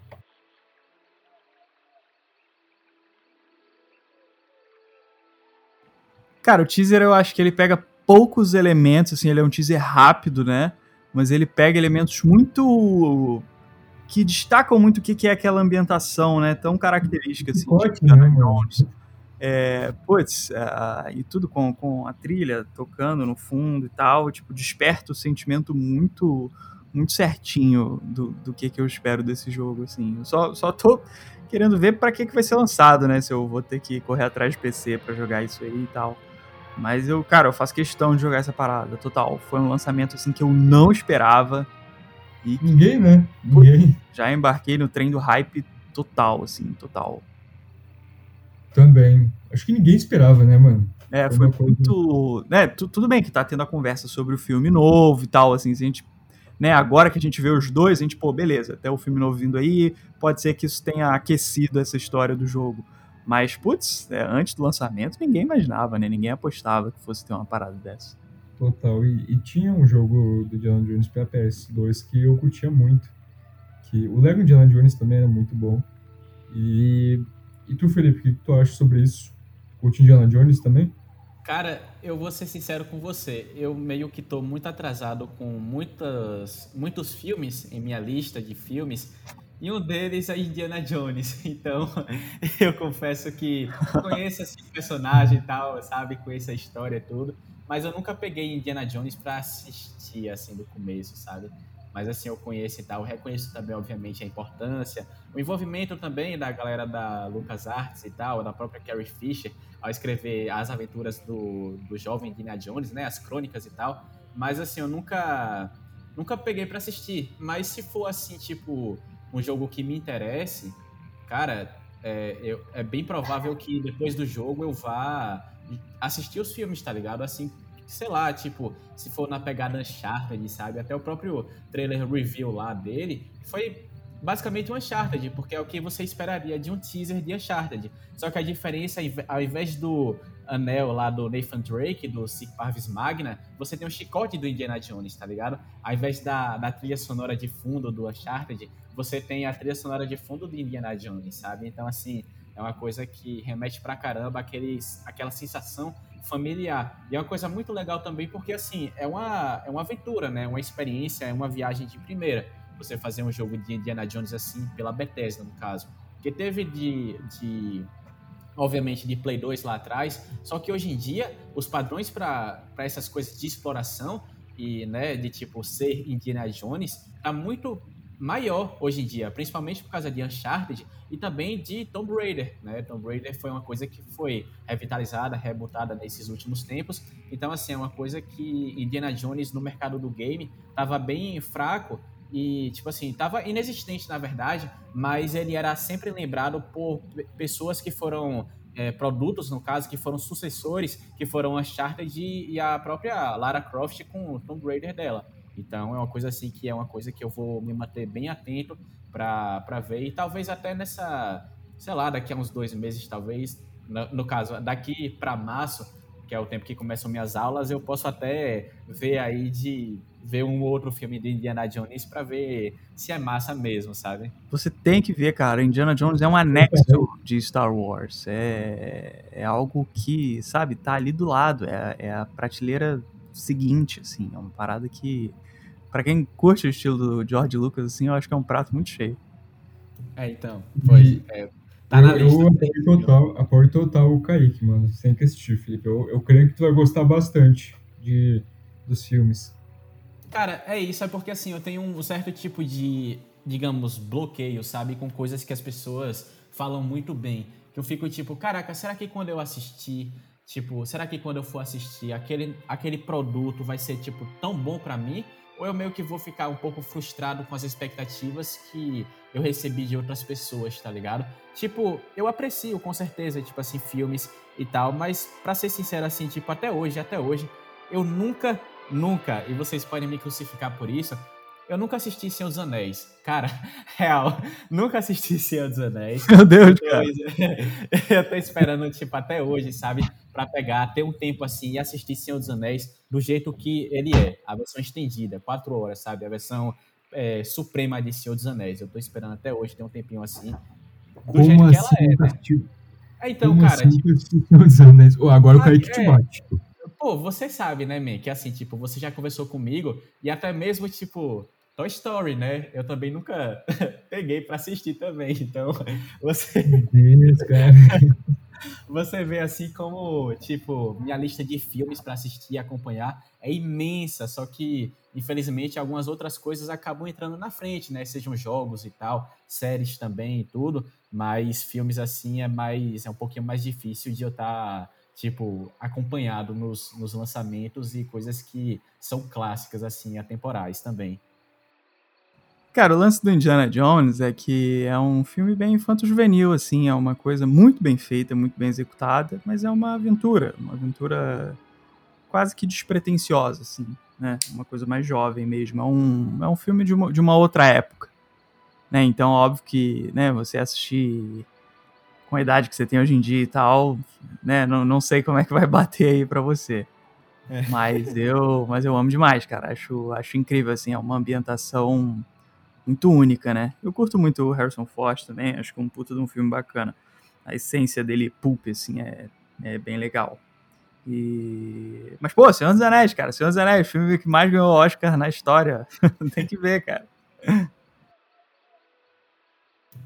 Cara, o teaser eu acho que ele pega poucos elementos, assim, ele é um teaser rápido, né? Mas ele pega elementos muito. que destacam muito o que é aquela ambientação, né? Tão característica, assim, Ótimo, de Jones. É, putz, uh, e tudo com, com a trilha tocando no fundo e tal, tipo, desperta o sentimento muito muito certinho do, do que, que eu espero desse jogo, assim. Eu só, só tô querendo ver para que, que vai ser lançado, né? Se eu vou ter que correr atrás de PC para jogar isso aí e tal. Mas eu, cara, eu faço questão de jogar essa parada, total. Foi um lançamento, assim, que eu não esperava. E ninguém, né? Ninguém. Já embarquei no trem do hype total, assim, total. Também. Acho que ninguém esperava, né, mano? É, foi, foi muito. Né, tudo bem que tá tendo a conversa sobre o filme novo e tal, assim, se a gente. Né, agora que a gente vê os dois, a gente, pô, beleza, até o filme novo vindo aí, pode ser que isso tenha aquecido essa história do jogo. Mas, putz, é, antes do lançamento, ninguém imaginava, né? Ninguém apostava que fosse ter uma parada dessa. Total. E, e tinha um jogo do Indiana Jones pra PS2 que eu curtia muito. Que o Lego Indiana Jones também era muito bom. E, e tu, Felipe, o que tu acha sobre isso? Curte Indiana Jones também? Cara, eu vou ser sincero com você. Eu meio que tô muito atrasado com muitas, muitos filmes em minha lista de filmes. E um deles é Indiana Jones. Então, eu confesso que conheço esse personagem e tal, sabe? Conheço a história e tudo. Mas eu nunca peguei Indiana Jones para assistir, assim, do começo, sabe? Mas assim, eu conheço e tal, reconheço também, obviamente, a importância, o envolvimento também da galera da LucasArts e tal, da própria Carrie Fisher, ao escrever as aventuras do, do jovem Indiana Jones, né, as crônicas e tal. Mas assim, eu nunca nunca peguei para assistir. Mas se for assim, tipo, um jogo que me interesse, cara, é, eu, é bem provável que depois do jogo eu vá assistir os filmes, tá ligado? Assim, sei lá, tipo, se for na pegada Uncharted, sabe? Até o próprio trailer review lá dele foi basicamente um Uncharted, porque é o que você esperaria de um teaser de Uncharted. Só que a diferença, ao invés do anel lá do Nathan Drake, do Sic Parvis Magna, você tem um chicote do Indiana Jones, tá ligado? Ao invés da, da trilha sonora de fundo do Uncharted, você tem a trilha sonora de fundo do Indiana Jones, sabe? Então, assim, é uma coisa que remete pra caramba aqueles, aquela sensação familiar. E é uma coisa muito legal também porque, assim, é uma, é uma aventura, né? Uma experiência, é uma viagem de primeira. Você fazer um jogo de Indiana Jones assim, pela Bethesda, no caso. Que teve de, de obviamente, de Play 2 lá atrás, só que hoje em dia, os padrões para essas coisas de exploração e, né, de tipo ser Indiana Jones, tá muito maior hoje em dia, principalmente por causa de Uncharted e também de Tomb Raider, né? Tomb Raider foi uma coisa que foi revitalizada, rebutada nesses últimos tempos. Então, assim, é uma coisa que Indiana Jones no mercado do game estava bem fraco e, tipo assim, estava inexistente na verdade, mas ele era sempre lembrado por pessoas que foram é, produtos, no caso, que foram sucessores, que foram Uncharted e a própria Lara Croft com o Tomb Raider dela. Então é uma coisa assim que é uma coisa que eu vou me manter bem atento para ver e talvez até nessa, sei lá, daqui a uns dois meses, talvez, no, no caso, daqui para março, que é o tempo que começam minhas aulas, eu posso até ver aí de ver um outro filme de Indiana Jones para ver se é massa mesmo, sabe? Você tem que ver, cara. Indiana Jones é um anexo de Star Wars. É, é algo que, sabe, tá ali do lado. É, é a prateleira seguinte, assim. É uma parada que para quem curte o estilo do George Lucas, assim, eu acho que é um prato muito cheio. É, então. Foi. É, tá na eu, lista. Eu apoio total, apoio total o Kaique, mano. Você tem que assistir, Felipe. Eu, eu creio que tu vai gostar bastante de, dos filmes. Cara, é isso. É porque, assim, eu tenho um certo tipo de, digamos, bloqueio, sabe? Com coisas que as pessoas falam muito bem. Que eu fico tipo, caraca, será que quando eu assistir Tipo, será que quando eu for assistir aquele, aquele produto vai ser, tipo, tão bom para mim? Ou eu meio que vou ficar um pouco frustrado com as expectativas que eu recebi de outras pessoas, tá ligado? Tipo, eu aprecio com certeza, tipo assim, filmes e tal, mas para ser sincero assim, tipo, até hoje, até hoje, eu nunca, nunca, e vocês podem me crucificar por isso, eu nunca assisti Senhor dos Anéis. Cara, real, nunca assisti Senhor dos Anéis. Meu Deus, cara. eu tô esperando, tipo, até hoje, sabe? Pra pegar, ter um tempo assim e assistir Senhor dos Anéis do jeito que ele é. A versão estendida, quatro horas, sabe? A versão é, suprema de Senhor dos Anéis. Eu tô esperando até hoje ter um tempinho assim. Do Como jeito assim, que ela assim, é, né? É, então, Como cara. Assim, tipo, Senhor dos Anéis? Oh, agora o Kaique te é. bate. Pô, você sabe, né, man? Que assim, tipo, você já conversou comigo e até mesmo, tipo, Toy Story, né? Eu também nunca peguei para assistir também. Então, você. Deus, você vê assim como, tipo, minha lista de filmes para assistir e acompanhar é imensa, só que, infelizmente, algumas outras coisas acabam entrando na frente, né? Sejam jogos e tal, séries também e tudo, mas filmes assim é mais. é um pouquinho mais difícil de eu estar. Tá, tipo, acompanhado nos, nos lançamentos e coisas que são clássicas, assim, atemporais também. Cara, o lance do Indiana Jones é que é um filme bem infanto-juvenil, assim, é uma coisa muito bem feita, muito bem executada, mas é uma aventura, uma aventura quase que despretensiosa, assim, né? Uma coisa mais jovem mesmo. É um, é um filme de uma, de uma outra época, né? Então, óbvio que, né, você assistir com a idade que você tem hoje em dia e tal, né, não, não sei como é que vai bater aí para você. É. Mas eu, mas eu amo demais, cara. Acho, acho incrível assim, é uma ambientação muito única, né? Eu curto muito o Harrison Ford também, acho que é um puta de um filme bacana. A essência dele pulp, assim, é, é bem legal. E... Mas, pô, Senhor dos Anéis, cara. Senhor dos Anéis, filme que mais ganhou Oscar na história. Tem que ver, cara.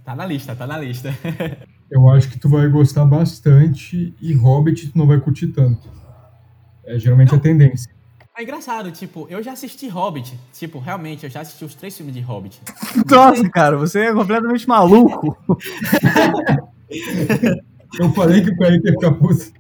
Tá na lista, tá na lista. Eu acho que tu vai gostar bastante e Hobbit tu não vai curtir tanto. É geralmente não. a tendência. É engraçado, tipo, eu já assisti Hobbit. Tipo, realmente, eu já assisti os três filmes de Hobbit. Nossa, cara, você é completamente maluco. eu falei que o cara ia ficar puto.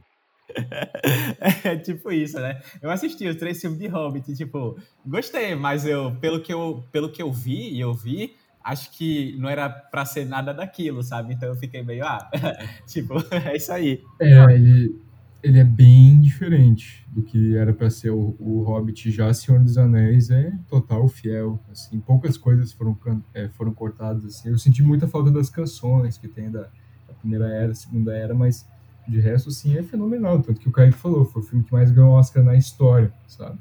É tipo isso, né? Eu assisti os três filmes de Hobbit, tipo, gostei, mas eu, pelo que eu, pelo que eu vi e eu vi, acho que não era pra ser nada daquilo, sabe? Então eu fiquei meio, ah, tipo, é isso aí. É, ele, ele é bem diferente do que era para ser o, o, Hobbit. Já Senhor dos Anéis é total fiel. Assim, poucas coisas foram, é, foram cortadas. Assim. Eu senti muita falta das canções que tem da, da, primeira era, segunda era, mas de resto, sim, é fenomenal. Tanto que o Kaique falou, foi o filme que mais ganhou Oscar na história, sabe?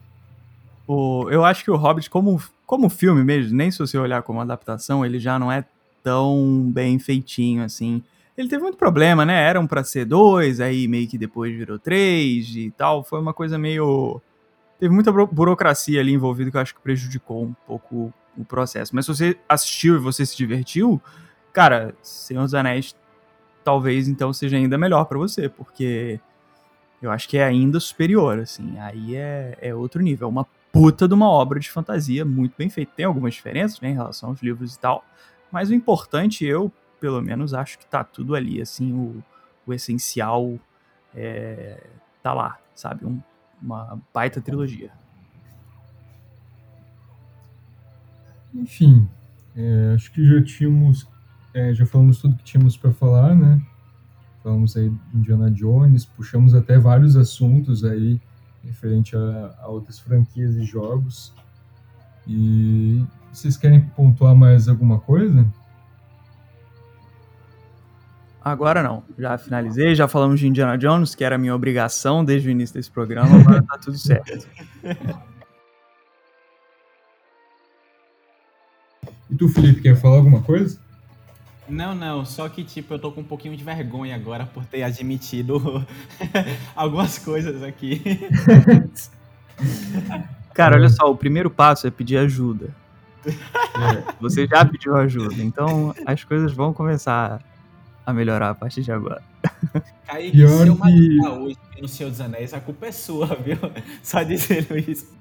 O, eu acho que o Hobbit, como, como filme mesmo, nem se você olhar como adaptação, ele já não é tão bem feitinho assim ele teve muito problema, né? Eram para ser dois, aí meio que depois virou três e tal. Foi uma coisa meio. Teve muita burocracia ali envolvida que eu acho que prejudicou um pouco o processo. Mas se você assistiu e você se divertiu, cara, Senhor dos Anéis talvez então seja ainda melhor para você, porque eu acho que é ainda superior, assim. Aí é, é outro nível. É uma puta de uma obra de fantasia muito bem feita. Tem algumas diferenças né, em relação aos livros e tal, mas o importante, eu pelo menos acho que tá tudo ali, assim, o, o essencial é, tá lá, sabe? Um, uma baita trilogia. Enfim, é, acho que já tínhamos, é, já falamos tudo que tínhamos para falar, né? Falamos aí de Indiana Jones, puxamos até vários assuntos aí referente a, a outras franquias e jogos. E vocês querem pontuar mais alguma coisa? Agora não. Já finalizei, já falamos de Indiana Jones, que era a minha obrigação desde o início desse programa, agora tá tudo certo. E tu, Felipe, quer falar alguma coisa? Não, não, só que tipo, eu tô com um pouquinho de vergonha agora por ter admitido algumas coisas aqui. Cara, olha só, o primeiro passo é pedir ajuda. É, você já pediu ajuda, então as coisas vão começar a melhorar a partir de agora. Kaique, Pior se eu que... hoje no Senhor dos Anéis, a culpa é sua, viu? Só dizendo isso.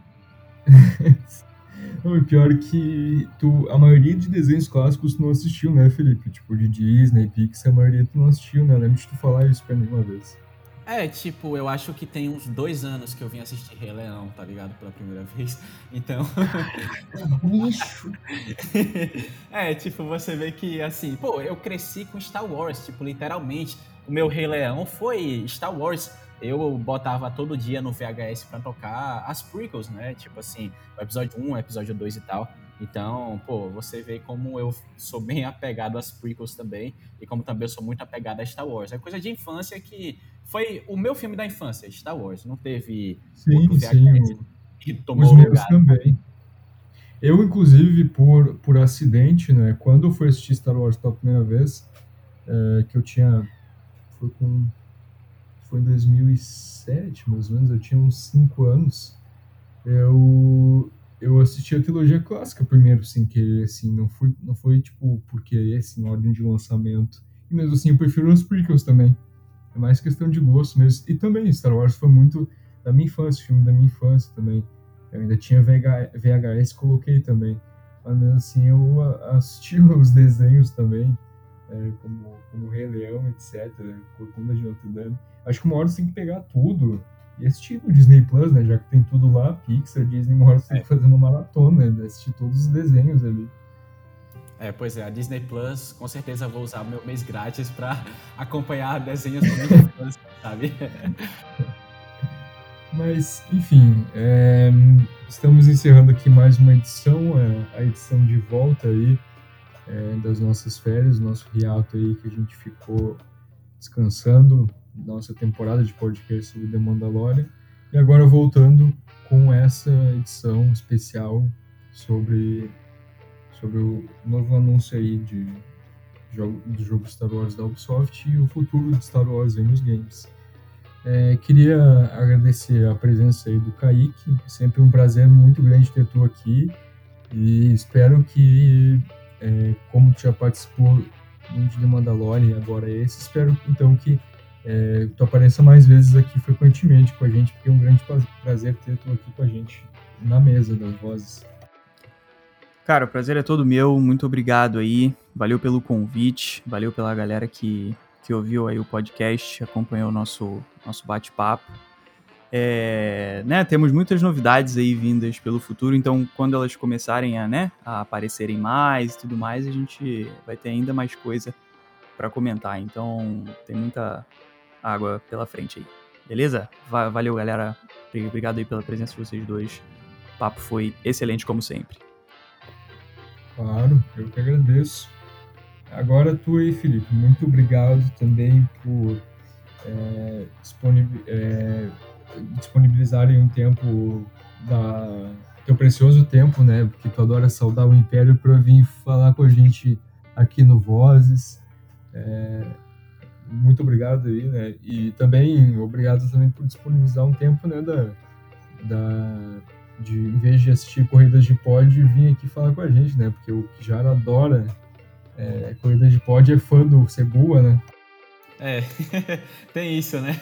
o pior que tu, a maioria de desenhos clássicos tu não assistiu, né, Felipe? Tipo, de Disney, Pixar, a maioria tu não assistiu, né? Lembro de tu falar isso pra mim uma vez. É, tipo, eu acho que tem uns dois anos que eu vim assistir Rei Leão, tá ligado? Pela primeira vez. Então. Bicho! é, tipo, você vê que, assim, pô, eu cresci com Star Wars, tipo, literalmente. O meu Rei Leão foi Star Wars. Eu botava todo dia no VHS pra tocar as prequels, né? Tipo assim, o episódio 1, o episódio 2 e tal. Então, pô, você vê como eu sou bem apegado às prequels também, e como também eu sou muito apegado a Star Wars. É coisa de infância que foi o meu filme da infância, Star Wars. Não teve sim, outro sim, que tomou os meus lugar. também. Eu, inclusive, por, por acidente, né, quando eu fui assistir Star Wars pela primeira vez, é, que eu tinha, foi com, foi em 2007, mais ou menos, eu tinha uns 5 anos, eu, eu assisti a trilogia clássica primeiro, sem querer, assim, não foi, não foi, tipo, por querer, assim, ordem de lançamento. E mesmo assim, eu prefiro os prequels também. É mais questão de gosto mesmo. E também, Star Wars foi muito da minha infância, filme da minha infância também. Eu ainda tinha VHS, coloquei também. Mas mesmo assim, eu assisti os desenhos também, é, como, como Rei Leão, etc. Corcunda de Notre Dame. Acho que uma hora você tem que pegar tudo e assistir no Disney Plus, né? Já que tem tudo lá, Pixar, Disney, uma hora você é. tem que fazer uma maratona, né? Assistir todos os desenhos ali. É, pois é, a Disney Plus, com certeza vou usar o meu mês grátis para acompanhar desenhos do Disney Plus, sabe? Mas, enfim, é, estamos encerrando aqui mais uma edição, é, a edição de volta aí é, das nossas férias, nosso hiato aí que a gente ficou descansando, nossa temporada de podcast sobre The Mandalorian. E agora voltando com essa edição especial sobre, sobre o novo anúncio aí de jogo, do jogo Star Wars da Ubisoft e o futuro de Star Wars aí nos games. É, queria agradecer a presença aí do Kaique, sempre um prazer muito grande ter tu aqui e espero que, é, como tu já participou de Mandalorian e agora esse, espero então que é, tu apareça mais vezes aqui frequentemente com a gente, porque é um grande prazer ter tu aqui com a gente na mesa das vozes. Cara, o prazer é todo meu, muito obrigado aí, valeu pelo convite, valeu pela galera que que ouviu aí o podcast, acompanhou o nosso, nosso bate-papo. É, né, temos muitas novidades aí vindas pelo futuro, então quando elas começarem a, né, a aparecerem mais e tudo mais, a gente vai ter ainda mais coisa para comentar. Então tem muita água pela frente aí. Beleza? Valeu, galera. Obrigado aí pela presença de vocês dois. O papo foi excelente como sempre. Claro, eu que agradeço. Agora tu aí, Felipe, muito obrigado também por é, é, disponibilizarem um tempo da teu precioso tempo, né? Porque tu adora saudar o Império para vir falar com a gente aqui no Vozes. É, muito obrigado aí, né? E também obrigado também por disponibilizar um tempo, né? Da, da de em vez de assistir corridas de pod, vir aqui falar com a gente, né? Porque o Kijara adora é, corrida de pod é fã do Cebua, né? É, tem isso, né?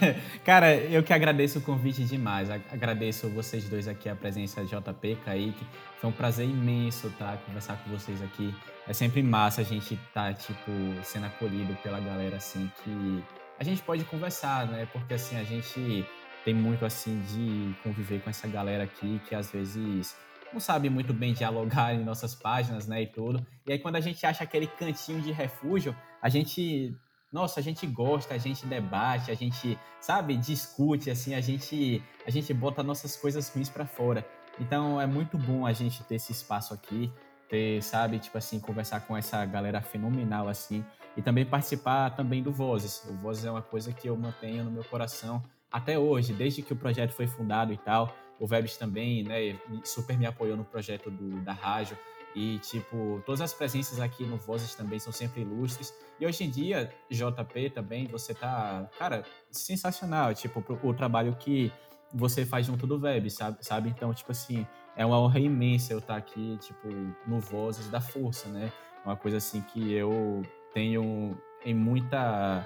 Cara, eu que agradeço o convite demais. Agradeço vocês dois aqui, a presença de JP, Kaique. Foi um prazer imenso tá, conversar com vocês aqui. É sempre massa a gente tá, tipo, sendo acolhido pela galera, assim, que a gente pode conversar, né? Porque, assim, a gente tem muito, assim, de conviver com essa galera aqui que, às vezes, não sabe muito bem dialogar em nossas páginas, né, e tudo. E aí quando a gente acha aquele cantinho de refúgio, a gente, nossa, a gente gosta, a gente debate, a gente, sabe, discute, assim, a gente, a gente bota nossas coisas ruins para fora. Então é muito bom a gente ter esse espaço aqui, ter, sabe, tipo assim, conversar com essa galera fenomenal assim, e também participar também do Vozes. O Vozes é uma coisa que eu mantenho no meu coração até hoje, desde que o projeto foi fundado e tal o Vebs também, né, super me apoiou no projeto do, da rádio. E, tipo, todas as presenças aqui no Vozes também são sempre ilustres. E hoje em dia, JP também, você tá, cara, sensacional. Tipo, o, o trabalho que você faz junto do Web, sabe? sabe? Então, tipo assim, é uma honra imensa eu estar tá aqui, tipo, no Vozes da Força, né? Uma coisa assim que eu tenho em muita.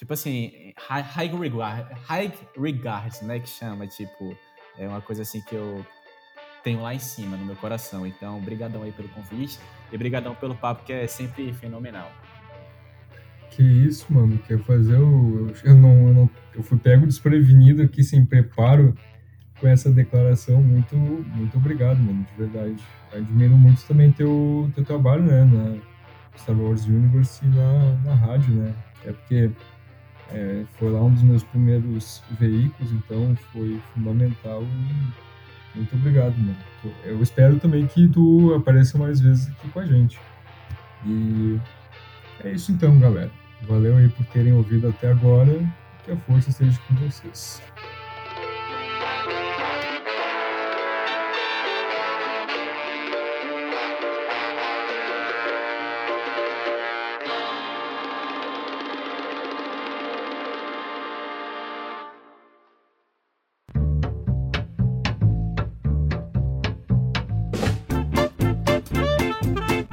Tipo assim, high, regard, high regards, né? Que chama, tipo é uma coisa assim que eu tenho lá em cima no meu coração. Então, brigadão aí pelo convite e brigadão pelo papo que é sempre fenomenal. Que isso, mano, quer fazer o eu não, eu não eu fui pego desprevenido aqui sem preparo com essa declaração. Muito muito obrigado, mano, de verdade. Admiro muito também teu teu trabalho, né, na Star Wars Universe e na, na rádio, né? É porque é, foi lá um dos meus primeiros veículos, então foi fundamental. Muito obrigado, mano. Eu espero também que tu apareça mais vezes aqui com a gente. E é isso então, galera. Valeu aí por terem ouvido até agora. Que a força esteja com vocês.